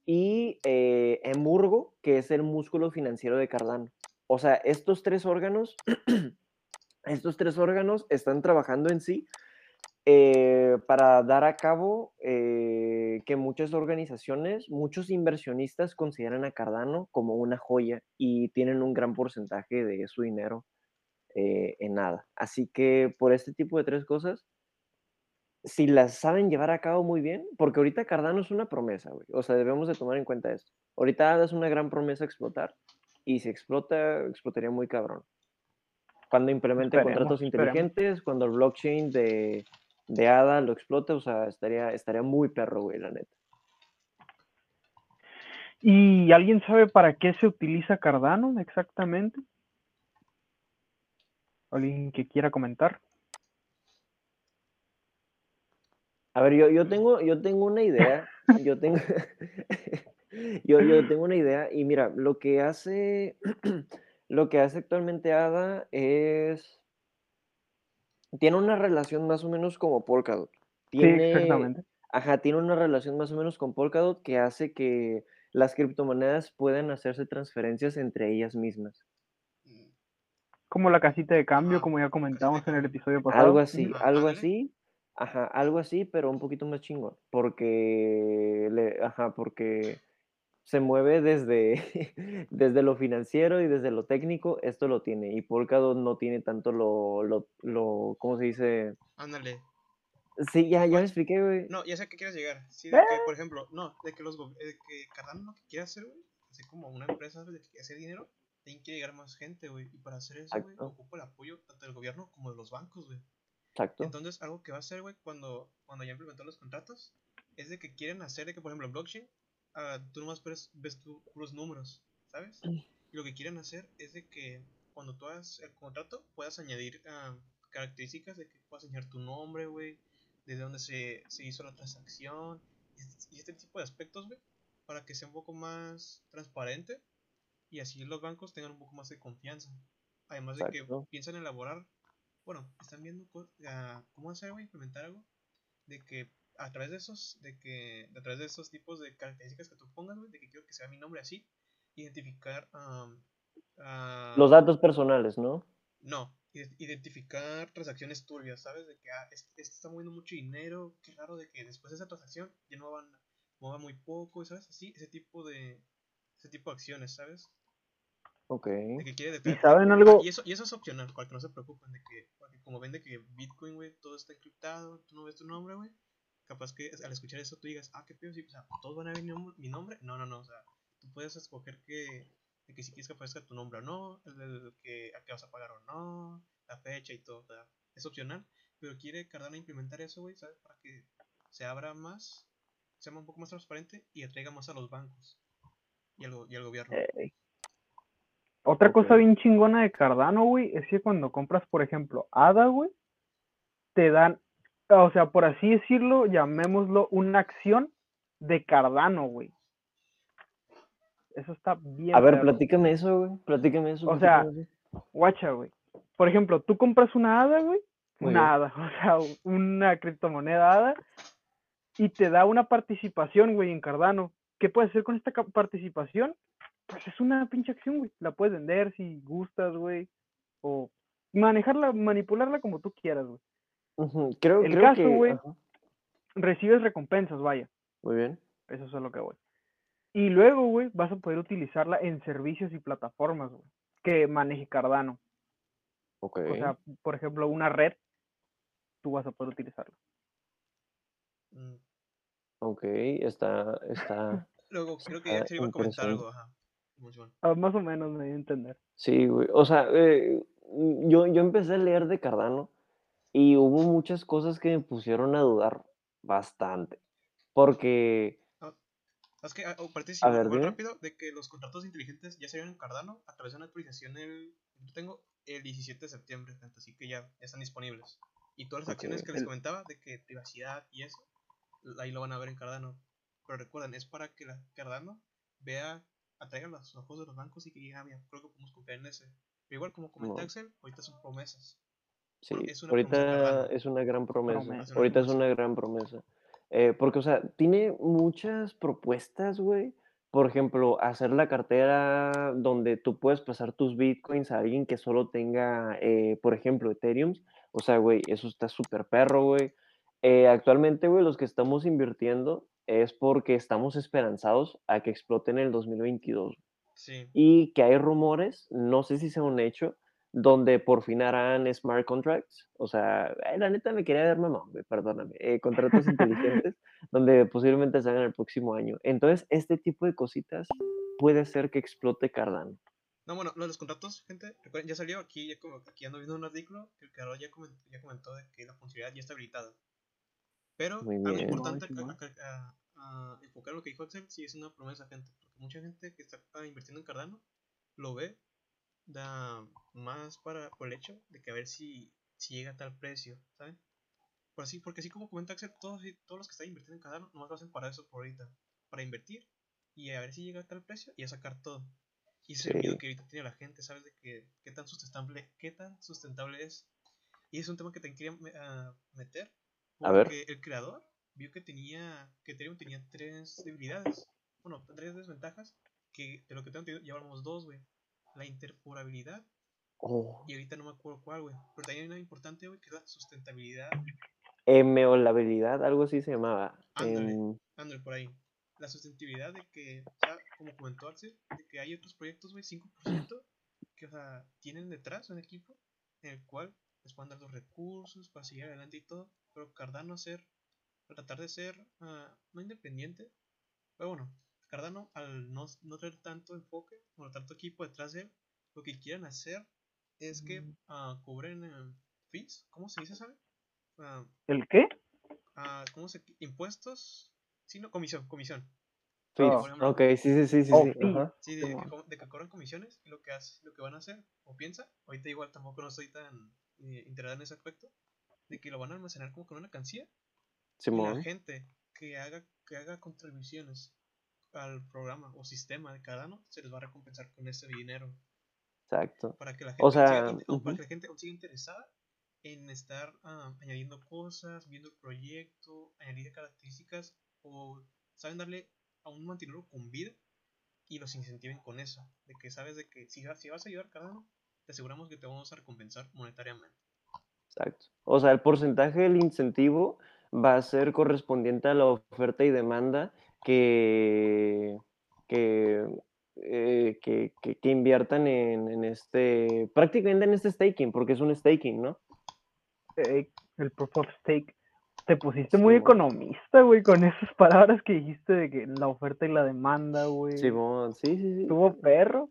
y eh, Emurgo, que es el músculo financiero de Cardano. O sea, estos tres órganos, estos tres órganos están trabajando en sí eh, para dar a cabo eh, que muchas organizaciones, muchos inversionistas consideran a Cardano como una joya y tienen un gran porcentaje de su dinero eh, en nada. Así que por este tipo de tres cosas, si las saben llevar a cabo muy bien, porque ahorita Cardano es una promesa, güey. O sea, debemos de tomar en cuenta esto. Ahorita es una gran promesa explotar y si explota, explotaría muy cabrón. Cuando implemente Esperemos, contratos esperemos. inteligentes, cuando el blockchain de, de ADA lo explote, o sea, estaría, estaría muy perro, güey, la neta. ¿Y alguien sabe para qué se utiliza Cardano exactamente? ¿Alguien que quiera comentar? A ver, yo, yo tengo, yo tengo una idea. Yo tengo, yo, yo tengo una idea. Y mira, lo que hace, lo que hace actualmente ADA es. Tiene una relación más o menos como Polkadot. Sí, exactamente. ajá, tiene una relación más o menos con Polkadot que hace que las criptomonedas puedan hacerse transferencias entre ellas mismas. Como la casita de cambio, como ya comentamos en el episodio pasado. Algo así, algo así, ajá, algo así, pero un poquito más chingón, porque, le, ajá, porque se mueve desde, desde lo financiero y desde lo técnico, esto lo tiene, y Polkadot no tiene tanto lo, lo, lo, ¿cómo se dice? Ándale. Sí, ya, ya me expliqué, güey. No, ya sé a qué quieres llegar. Sí, Eh. de que, por ejemplo, no, de que los de que Cardano lo que quiere hacer, güey, así como una empresa de que quiere hacer dinero, tiene que llegar más gente, güey. Y para hacer eso, güey, ocupa el apoyo tanto del gobierno como de los bancos, güey. Exacto. Entonces, algo que va a hacer, güey, cuando, cuando ya implementó los contratos, es de que quieren hacer de que, por ejemplo, blockchain, ah, tú nomás ves, ves tu- puros números, ¿sabes? Y lo que quieren hacer es de que cuando tú hagas el contrato, puedas añadir ah, características de que puedas añadir tu nombre, güey, desde dónde se, se hizo la transacción, y este- tipo de aspectos, güey, para que sea un poco más transparente y así los bancos tengan un poco más de confianza. Además de que piensan elaborar, bueno, están viendo ah, cómo hacer, güey, implementar algo de que a través de esos, de que a través de esos tipos de características que tú pongas, güey, de que quiero que sea mi nombre así, identificar, am, ah, Los datos personales, ¿no? no, ide- identificar transacciones turbias, ¿sabes? De que ah, este, este está moviendo mucho dinero, qué raro de que después de esa transacción ya no van, mueva muy poco, ¿sabes? Así, ese tipo de, ese tipo de acciones, ¿sabes? Ok. De que quiere ¿Y saben algo? y eso, y eso es opcional, para que no se preocupen de que, como ven de que Bitcoin, güey, todo está encriptado, tú no ves tu nombre, güey. Capaz que al escuchar eso tú digas, ah, qué pedo, sí, o sea, todos van a ver mi, nom- mi nombre. No, no, no, o sea, tú puedes escoger que, de que si quieres que aparezca tu nombre o no, el, el que, a qué vas a pagar o no, la fecha y todo, o sea, es opcional. Pero quiere Cardano implementar eso, güey, ¿sabes? Para que se abra más, sea un poco más transparente y atraiga más a los bancos y al, y al gobierno. Otra cosa bien chingona de Cardano, güey, es que cuando compras, por ejemplo, ADA, güey, te dan, o sea, por así decirlo, llamémoslo una acción de Cardano, güey. Eso está bien. A ver, perro. platícame eso, güey. Platícame eso. O sea, eso. Guacha, güey. Por ejemplo, tú compras una ADA, güey. Muy Una ADA, o sea, una criptomoneda ADA. Y te da una participación, güey, en Cardano. ¿Qué puedes hacer con esta participación? Pues es una pinche acción, güey. La puedes vender si gustas, güey. O manejarla, manipularla como tú quieras, güey. Creo, el creo caso, que. güey. Recibes recompensas, vaya. Muy bien. Eso es a lo que voy. Y luego, güey, vas a poder utilizarla en servicios y plataformas, güey, que maneje Cardano. Ok. O sea, por ejemplo, una red, tú vas a poder utilizarla. Mm, ok, está, está. Luego, creo que ya se iba a comentar algo, ajá. Bueno. Ah, más o menos me dio a entender. Sí, güey. O sea, eh, yo, yo empecé a leer de Cardano y hubo muchas cosas que me pusieron a dudar bastante. Porque, Es que, ah, oh, A ver, muy rápido, de que los contratos inteligentes ya salieron en Cardano a través de una actualización el, yo tengo el 17 de septiembre, así que ya, ya están disponibles. Y todas las acciones que les comentaba de que privacidad y eso, ahí lo van a ver en Cardano. Pero recuerden, es para que la Cardano vea, atraiga los ojos de los bancos y que diga, ah, mira, creo que podemos confiar en ese. Pero igual, como comenta No. Axel, ahorita son promesas. Sí, es ahorita es una gran promesa. Promesa. Ahorita es una gran promesa. Eh, porque, o sea, tiene muchas propuestas, güey. Por ejemplo, hacer la cartera donde tú puedes pasar tus bitcoins a alguien que solo tenga, eh, por ejemplo, Ethereum. O sea, güey, eso está súper perro, güey. Eh, actualmente, güey, los que estamos invirtiendo es porque estamos esperanzados a que explote en el 2022 Sí. y que hay rumores, no sé si sea un hecho, donde por fin harán smart contracts. O sea, ay, la neta me quería ver mamón, perdóname. eh, contratos inteligentes, donde posiblemente se hagan el próximo año. Entonces, este tipo de cositas puede ser que explote Cardano. No, bueno, lo de los contratos, gente, recuerden, ya salió aquí, ya como, aquí ando viendo un artículo que el creador ya comentó, ya comentó de que la funcionalidad ya está habilitada. Pero Muy algo importante Ay, a, a- a- a enfocar lo que dijo Axel, sí es una promesa, gente, porque mucha gente que está ah, invirtiendo en Cardano lo ve da más para por el hecho de que a ver si, si llega a tal precio, ¿saben? Por así, porque así como comenta Axel, todos, todos los que están invirtiendo en Cardano nomás lo hacen para eso por ahorita, para invertir y a ver si llega a tal precio y a sacar todo. Y ese es el miedo Sí. que ahorita tiene la gente, ¿sabes? De que qué tan sustentable, qué tan sustentable es. Y es un tema que te quería ah, meter. A ver. Porque el creador vio que tenía, que Ethereum tenía tres debilidades. Bueno, tres desventajas. Que de lo que tengo entendido, ya hablamos dos, güey. La interpurabilidad Oh, y ahorita no me acuerdo cuál, güey. Pero también hay una importante, güey, que es la sustentabilidad. emeolabilidad, algo así se llamaba. Ándale. Em, Ándale, por ahí. La sustentabilidad de que, o sea, como comentó Axel, de que hay otros proyectos, güey, 5%, que, o sea, tienen detrás un equipo en el cual les pueden dar los recursos para seguir adelante y todo, pero Cardano hacer, tratar de ser, ah, no independiente, pero bueno, Cardano al no, no tener tanto enfoque, o tanto equipo detrás de él, lo que quieren hacer es que ah, cobren eh, fees, ¿cómo se dice, sabe? Ah, ¿El qué? ah, ¿Cómo se Sí, no, comisión, comisión. fees. Oh. Ejemplo, Ok, sí, sí, sí, sí. Oh, sí. Sí, de, que, Simón. co- de que cobran comisiones y lo que hace, lo que van a hacer o piensa, ahorita igual tampoco no estoy tan eh, integrado en ese aspecto, de que lo van a almacenar como con una cancilla y la Simón. gente que haga, que haga contribuciones al programa o sistema de Cardano se les va a recompensar con ese dinero Exacto. para que la gente, O sea, o para que la gente aún siga interesada en estar ah, añadiendo cosas, viendo el proyecto, añadir características o saben darle a un mantenerlo con vida y los incentiven con eso, de que sabes de que si, si vas a ayudar a Cardano, te aseguramos que te vamos a recompensar monetariamente. Exacto. O sea, el porcentaje del incentivo va a ser correspondiente a la oferta y demanda que, que, eh, que, que- que inviertan en, en este, prácticamente en este staking, porque es un staking, ¿no? Eh, el proof of stake. Te pusiste muy economista, güey, con esas palabras que dijiste de que la oferta y la demanda, güey. Simón, sí, sí, sí. Estuvo perro.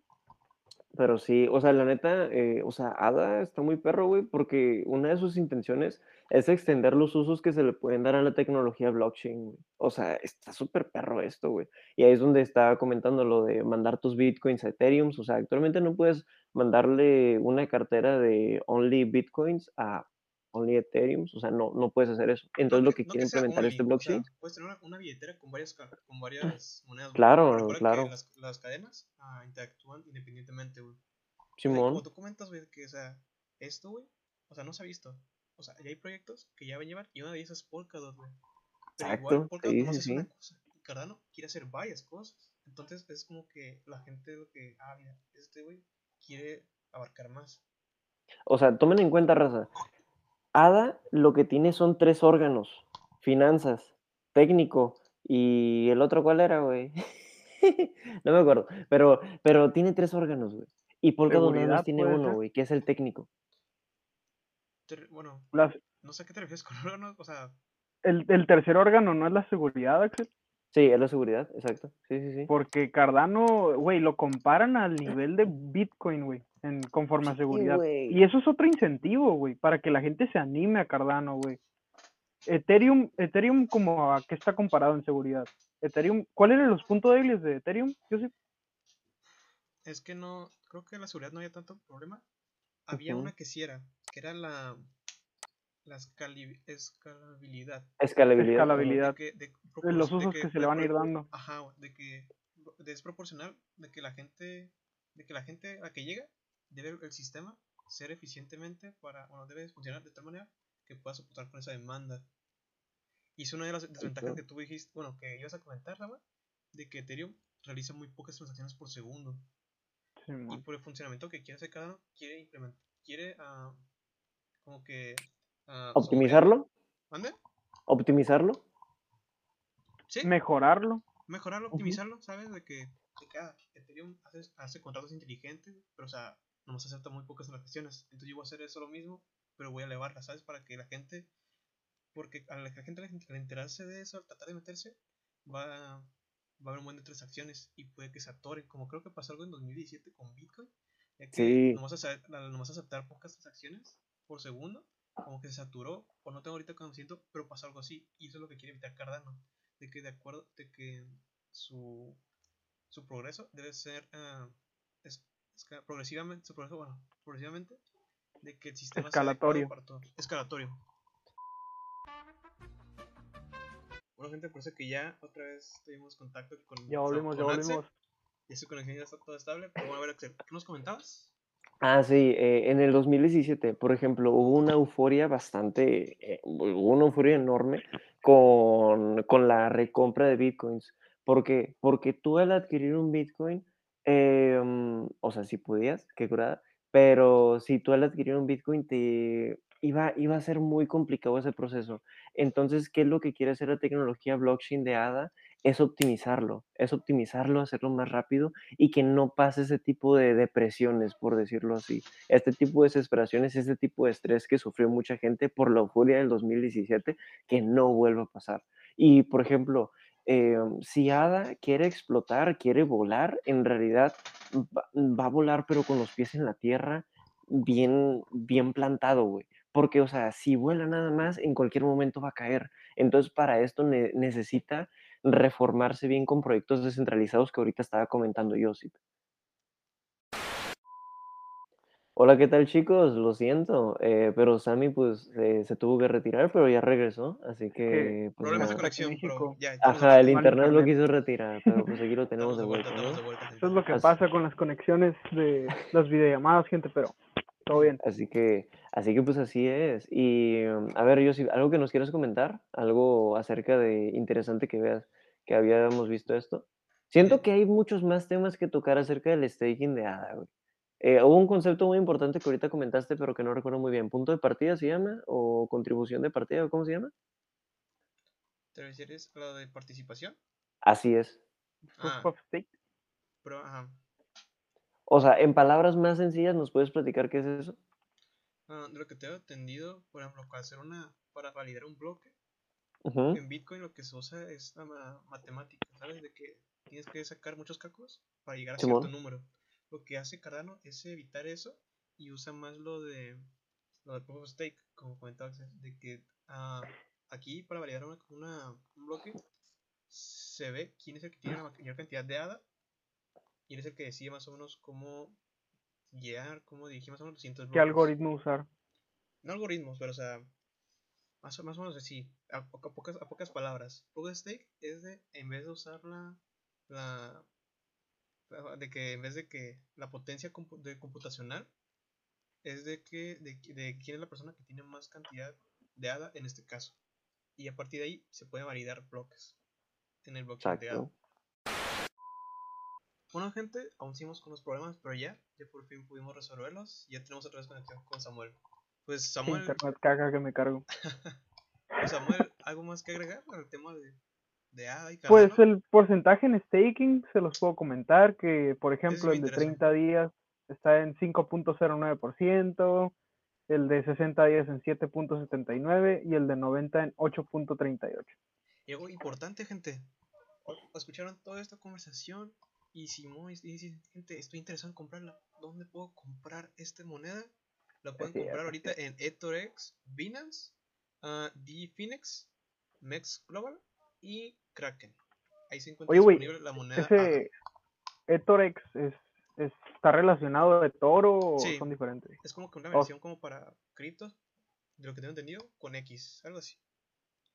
Pero sí, o sea, la neta, eh, o sea, ADA está muy perro, güey, porque una de sus intenciones es extender los usos que se le pueden dar a la tecnología blockchain, güey. O sea, está súper perro esto, güey. Y ahí es donde estaba comentando lo de mandar tus bitcoins a Ethereum. O sea, actualmente no puedes mandarle una cartera de only bitcoins a only Ethereum. O sea, no, no puedes hacer eso. Entonces, lo que no quiere implementar este only, o sea, blockchain. puedes tener una, una billetera con varias, con varias monedas. Claro, claro. Que las, las cadenas ah, interactúan independientemente, güey. O sea, y Simón, Como tú comentas, güey, que, o sea, esto, güey, o sea, no se ha visto. O sea, ya hay proyectos que ya van a llevar y una de esas es Polkadot, güey. Pero igual Exacto, Polkadot sí, no sí, una cosa. Y Cardano quiere hacer varias cosas. Entonces es como que la gente lo que, ah, mira, este güey quiere abarcar más. O sea, tomen en cuenta, raza. ADA lo que tiene son tres órganos: finanzas, técnico y el otro, ¿cuál era, güey? no me acuerdo. Pero, pero tiene tres órganos, güey. Y Polkadot nada más tiene uno, güey, que es el técnico. Bueno, no sé a qué te refieres con órganos, o sea, el, el tercer órgano no es la seguridad, Axel. Sí, es la seguridad, exacto. Sí, sí, sí. Porque Cardano, güey, lo comparan al nivel de Bitcoin, güey, en conforme a seguridad. Y eso es otro incentivo, güey, para que la gente se anime a Cardano, güey. Ethereum, Ethereum como a qué está comparado en seguridad. Ethereum, ¿cuáles eran los puntos débiles de Ethereum? Yo sé. es que no, creo que la seguridad no había tanto problema. Había una que sí era, que era la, la escali- escalabilidad. Escalabilidad. Escalabilidad. De que, de de los usos que, se le van a ir dando. Ajá, de que es proporcional de que la gente, de que la gente a que llega debe el sistema ser eficientemente para, bueno, debe funcionar de tal manera que pueda soportar con esa demanda. Y es una de las desventajas que tú dijiste, bueno, que ibas a comentar, Rama, de que Ethereum realiza muy pocas transacciones por segundo. Sí, Y por el funcionamiento que quiere hacer cada uno, quiere implementar, quiere ah, como que... que- ¿Optimizarlo? ¿Mande? ¿Optimizarlo? Sí, Mejorarlo. mejorarlo, optimizarlo, ¿sabes? De que, de que ah, Ethereum hace, hace contratos inteligentes, pero o sea, nomás acepta muy pocas transacciones. Entonces yo voy a hacer eso lo mismo, pero voy a elevarla, ¿sabes? Para que la gente, porque a la gente al enterarse de eso, al tratar de meterse, va, va a haber un buen de transacciones y puede que se atoren, como creo que pasó algo en 2017 con Bitcoin, ya que Sí. nomás, al nomás aceptar pocas transacciones por segundo, como que se saturó, o no tengo ahorita conocimiento, pero pasó algo así, y eso es lo que quiere evitar Cardano, de que de acuerdo, de que su, su progreso debe ser ah, es- progresivamente, bueno, progresivamente, de que el sistema sea Escalatorio. para todo. Escalatorio. Bueno, gente, parece que ya otra vez tuvimos contacto con. Ya volvimos, ya con Axel, volvimos. Y su conexión ya está todo estable. Pero bueno, a ver, Axel, ¿qué nos comentabas? Ah, sí, eh, en el 2017, por ejemplo, hubo una euforia bastante, eh, hubo una euforia enorme con, con la recompra de bitcoins. ¿Por qué? Porque tú al adquirir un bitcoin, eh, o sea, si podías, qué curada, pero si tú al adquirir un bitcoin iba, iba a ser muy complicado ese proceso. Entonces, ¿qué es lo que quiere hacer la tecnología blockchain de ADA? Es optimizarlo, es optimizarlo, hacerlo más rápido y que no pase ese tipo de depresiones, por decirlo así. Este tipo de desesperaciones, este tipo de estrés que sufrió mucha gente por la euforia del 2017, que no vuelva a pasar. Y, por ejemplo, eh, si Ada quiere explotar, quiere volar, en realidad va, a volar, pero con los pies en la tierra, bien, bien plantado, güey. Porque, o sea, si vuela nada más, en cualquier momento va a caer. Entonces, para esto ne- necesita reformarse bien con proyectos descentralizados que ahorita estaba comentando Josip. Hola, ¿qué tal chicos? Lo siento, eh, pero Sammy pues eh, se tuvo que retirar, pero ya regresó, así que pues Problemas de nada. conexión, pero ya. de Ajá, el internet lo quiso retirar, pero pues aquí lo tenemos de de vuelta, vuelta, de ¿no? vuelta. Eso es lo que Así- pasa con las conexiones de las videollamadas, gente, pero todo bien. Así que, así que pues así es. Y um, a ver, Josip, ¿algo que nos quieras comentar? ¿Algo acerca de interesante que veas que habíamos visto esto? Siento que hay muchos más temas que tocar acerca del staking de ADA, güey. Eh, hubo un concepto muy importante que ahorita comentaste, pero que no recuerdo muy bien. ¿Punto de partida se llama? ¿O contribución de partida? ¿o ¿Cómo se llama? ¿Te refieres a lo de participación? Así es. Ah, pero, ajá. O sea, en palabras más sencillas, ¿nos puedes platicar qué es eso? Ah, de lo que te he entendido, por ejemplo, para hacer una, para validar un bloque, en Bitcoin lo que se usa es la ma- matemática, ¿sabes? De que tienes que sacar muchos cálculos para llegar a cierto número. Lo que hace Cardano es evitar eso y usa más lo de lo de Proof of Stake, como comentaba, de que ah, aquí para validar una, una- un bloque se ve quién es el que tiene la mayor cantidad de ADA y él es el que decide más o menos cómo guiar, cómo dirigir más o menos los ¿Qué bloques algoritmo usar? no algoritmos, pero o sea, más o, más o menos así, a, a pocas, a pocas palabras. Proof of Stake es de, en vez de usar la, la- de que en vez de que la potencia compu- de computacional, es de que, de, que- de quién es la persona que tiene más cantidad de ADA en este caso. Y a partir de ahí se pueden validar bloques en el blockchain de ADA. Bueno, gente, aún seguimos con los problemas, pero ya, ya por fin pudimos resolverlos. Ya tenemos otra vez conexión con Samuel. Pues Samuel, internet caga que me cargo. Pues Samuel, ¿algo más que agregar al tema de, de ADA y Pues el porcentaje en staking se los puedo comentar que, por ejemplo, el de interesa. 30 días está en 5.09%, el de 60 días en 7.79 y el de 90 en 8.38. Y algo importante, gente. Escucharon toda esta conversación y si no, y dicen, gente, estoy interesado en comprarla. ¿Dónde puedo comprar esta moneda? La pueden comprar ahorita en eTorex, Binance, uh, DFinex, Mex Global y Kraken. Ahí se encuentra Oye, disponible la moneda. Ese eTorex es, es- está relacionado de Toro o Sí. son diferentes. Es como que una Oh. versión como para criptos, de lo que tengo entendido, con X, algo así.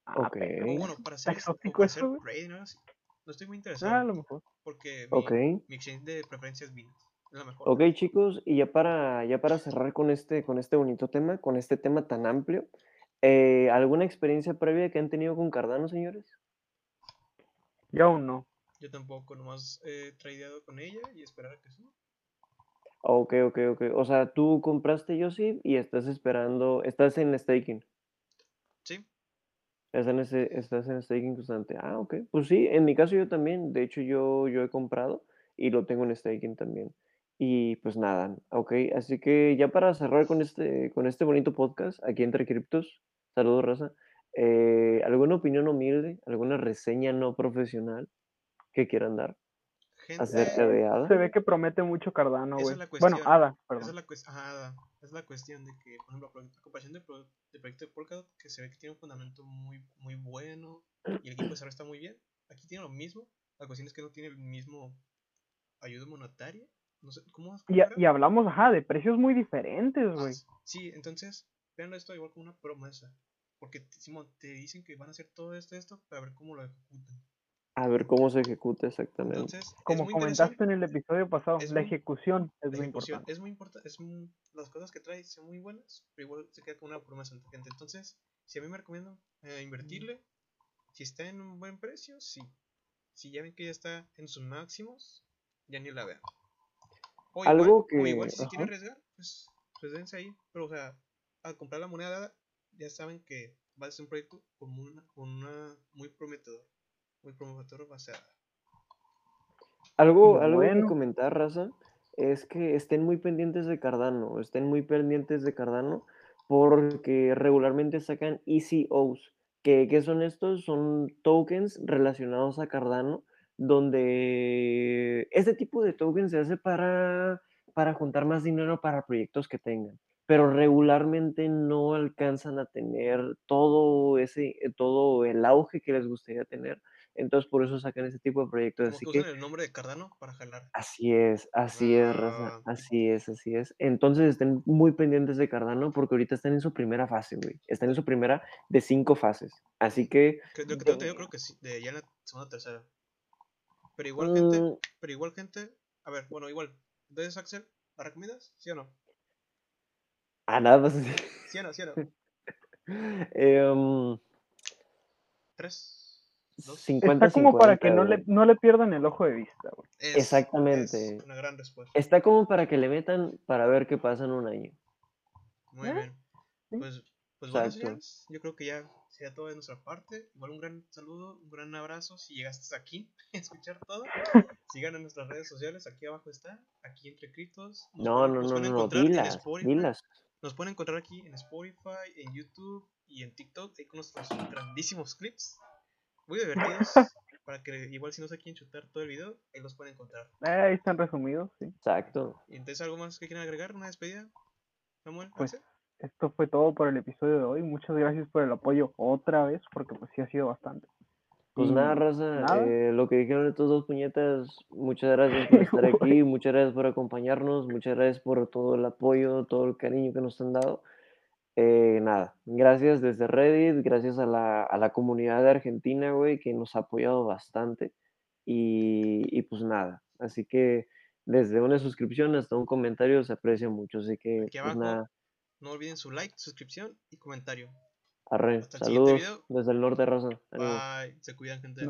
Ah, Ok. pero- O bueno, para hacer, para hacer eso, güey. trading o algo así. No estoy muy Ah, a interesado lo mejor. porque mi, Ok. mi exchange de preferencia es Binance. Es la mejor. Ok, chicos, y ya para, ya para cerrar con este, con este bonito tema, con este tema tan amplio, eh, ¿alguna experiencia previa que han tenido con Cardano, señores? Yo aún no. Yo tampoco, nomás he tradeado con ella y esperar a que suba. Ok, ok, ok. O sea, tú compraste Yossi y estás esperando, estás en staking. Sí, Estás en, ese, estás en staking constante. Ah, ok. Pues sí, en mi caso yo también. De hecho, yo, yo he comprado y lo tengo en staking también. Y pues nada, ok. Así que ya para cerrar con este, con este bonito podcast, aquí entre criptos, saludos, raza. Eh, ¿alguna opinión humilde, alguna reseña no profesional que quieran dar gente. acerca de ADA? Se ve que promete mucho Cardano, Esa güey. la Bueno. Ada, Esa es perdón. la, ajá, Ada, es la cuestión de que, por ejemplo, a comparación del pro- del proyecto de Polkadot, que se ve que tiene un fundamento muy, muy bueno y el equipo de desarrollo está muy bien. Aquí tiene lo mismo. La cuestión es que no tiene el mismo ayuda monetaria. No sé, ¿cómo es? Y, y hablamos, ajá, de precios muy diferentes, Ah, güey. sí, entonces, vean esto igual como una promesa. Porque, te- Simón, te dicen que van a hacer todo esto, esto, para ver cómo lo ejecutan. A ver cómo se ejecuta exactamente. Entonces, es Como comentaste en el episodio pasado, es la muy- ejecución es La muy ejecución importante. es muy importante. Es muy- las cosas que trae son muy buenas, pero igual se queda con una promesa ante gente. Entonces, si a mí me recomiendo eh, invertirle, si está en un buen precio, sí. Si ya ven que ya está en sus máximos, ya ni la vean. O igual, Algo o que- igual si se quieren ajá. arriesgar, pues, pues dense ahí. Pero, o sea, al comprar la moneda dada, ya saben que va a ser un proyecto con una, con una muy prometedor. Muy prometedor va a ser. Algo, Y algo que bueno. comentar, raza, es que estén muy pendientes de Cardano, estén muy pendientes de Cardano porque regularmente sacan ECOs. ¿Qué, qué son estos? Son tokens relacionados a Cardano, donde este tipo de tokens se hace para, para juntar más dinero para proyectos que tengan, pero regularmente no alcanzan a tener todo ese, todo el auge que les gustaría tener. Entonces, por eso sacan ese tipo de proyectos. Como Así que que usan el nombre de Cardano para jalar. Así es, así es, raza, Ah. así es, así es. Entonces estén muy pendientes de Cardano porque ahorita están en su primera fase, güey. Están en su primera de cinco fases. Así que, de- creo que sí, de ya en la segunda o tercera. Pero igual, gente, mm, pero igual, gente, a ver, bueno, igual. Entonces, Axel, ¿la recomiendas? ¿Sí o no? A nada más. ¿Sí o no? ¿Sí o no? Em, ¿Tres? ¿Dos? 50, Está como para que 50, no le, no le pierdan el ojo de vista. Es- Exactamente. Es una gran respuesta. Está como para que le metan para ver qué pasa en un año. Muy ¿Eh? bien. Pues, pues bueno, señores, yo creo que ya sería todo de nuestra parte. Igual un gran saludo, un gran abrazo. Si llegaste hasta aquí a escuchar todo, sigan en nuestras redes sociales. Aquí abajo está, aquí entre criptos. No, no, no, no, no, dilas, dilas. Nos pueden encontrar aquí en Spotify, en YouTube y en TikTok, ahí con nuestros grandísimos clips. Muy divertidos. para que igual si no se quieren chutar todo el video, ahí los pueden encontrar. Eh, ahí están resumidos, sí. Exacto. Y entonces, ¿algo más que quieran agregar? ¿Una despedida? Samuel, Pues? Esto fue todo por el episodio de hoy. Muchas gracias por el apoyo otra vez, porque pues sí ha sido bastante. Pues nada, raza, nada. eh, lo que dijeron estos dos puñetas, muchas gracias por estar aquí, muchas gracias por acompañarnos, muchas gracias por todo el apoyo, todo el cariño que nos han dado. Eh, nada, gracias desde Reddit, gracias a la, a la comunidad de Argentina, güey, que nos ha apoyado bastante. Y, y pues nada, así que desde una suscripción hasta un comentario se aprecia mucho, así que pues nada, No olviden su like, suscripción y comentario. Arre, Hasta el siguiente saludos video. desde el norte, ánimo. Bye. Se cuidan, gente.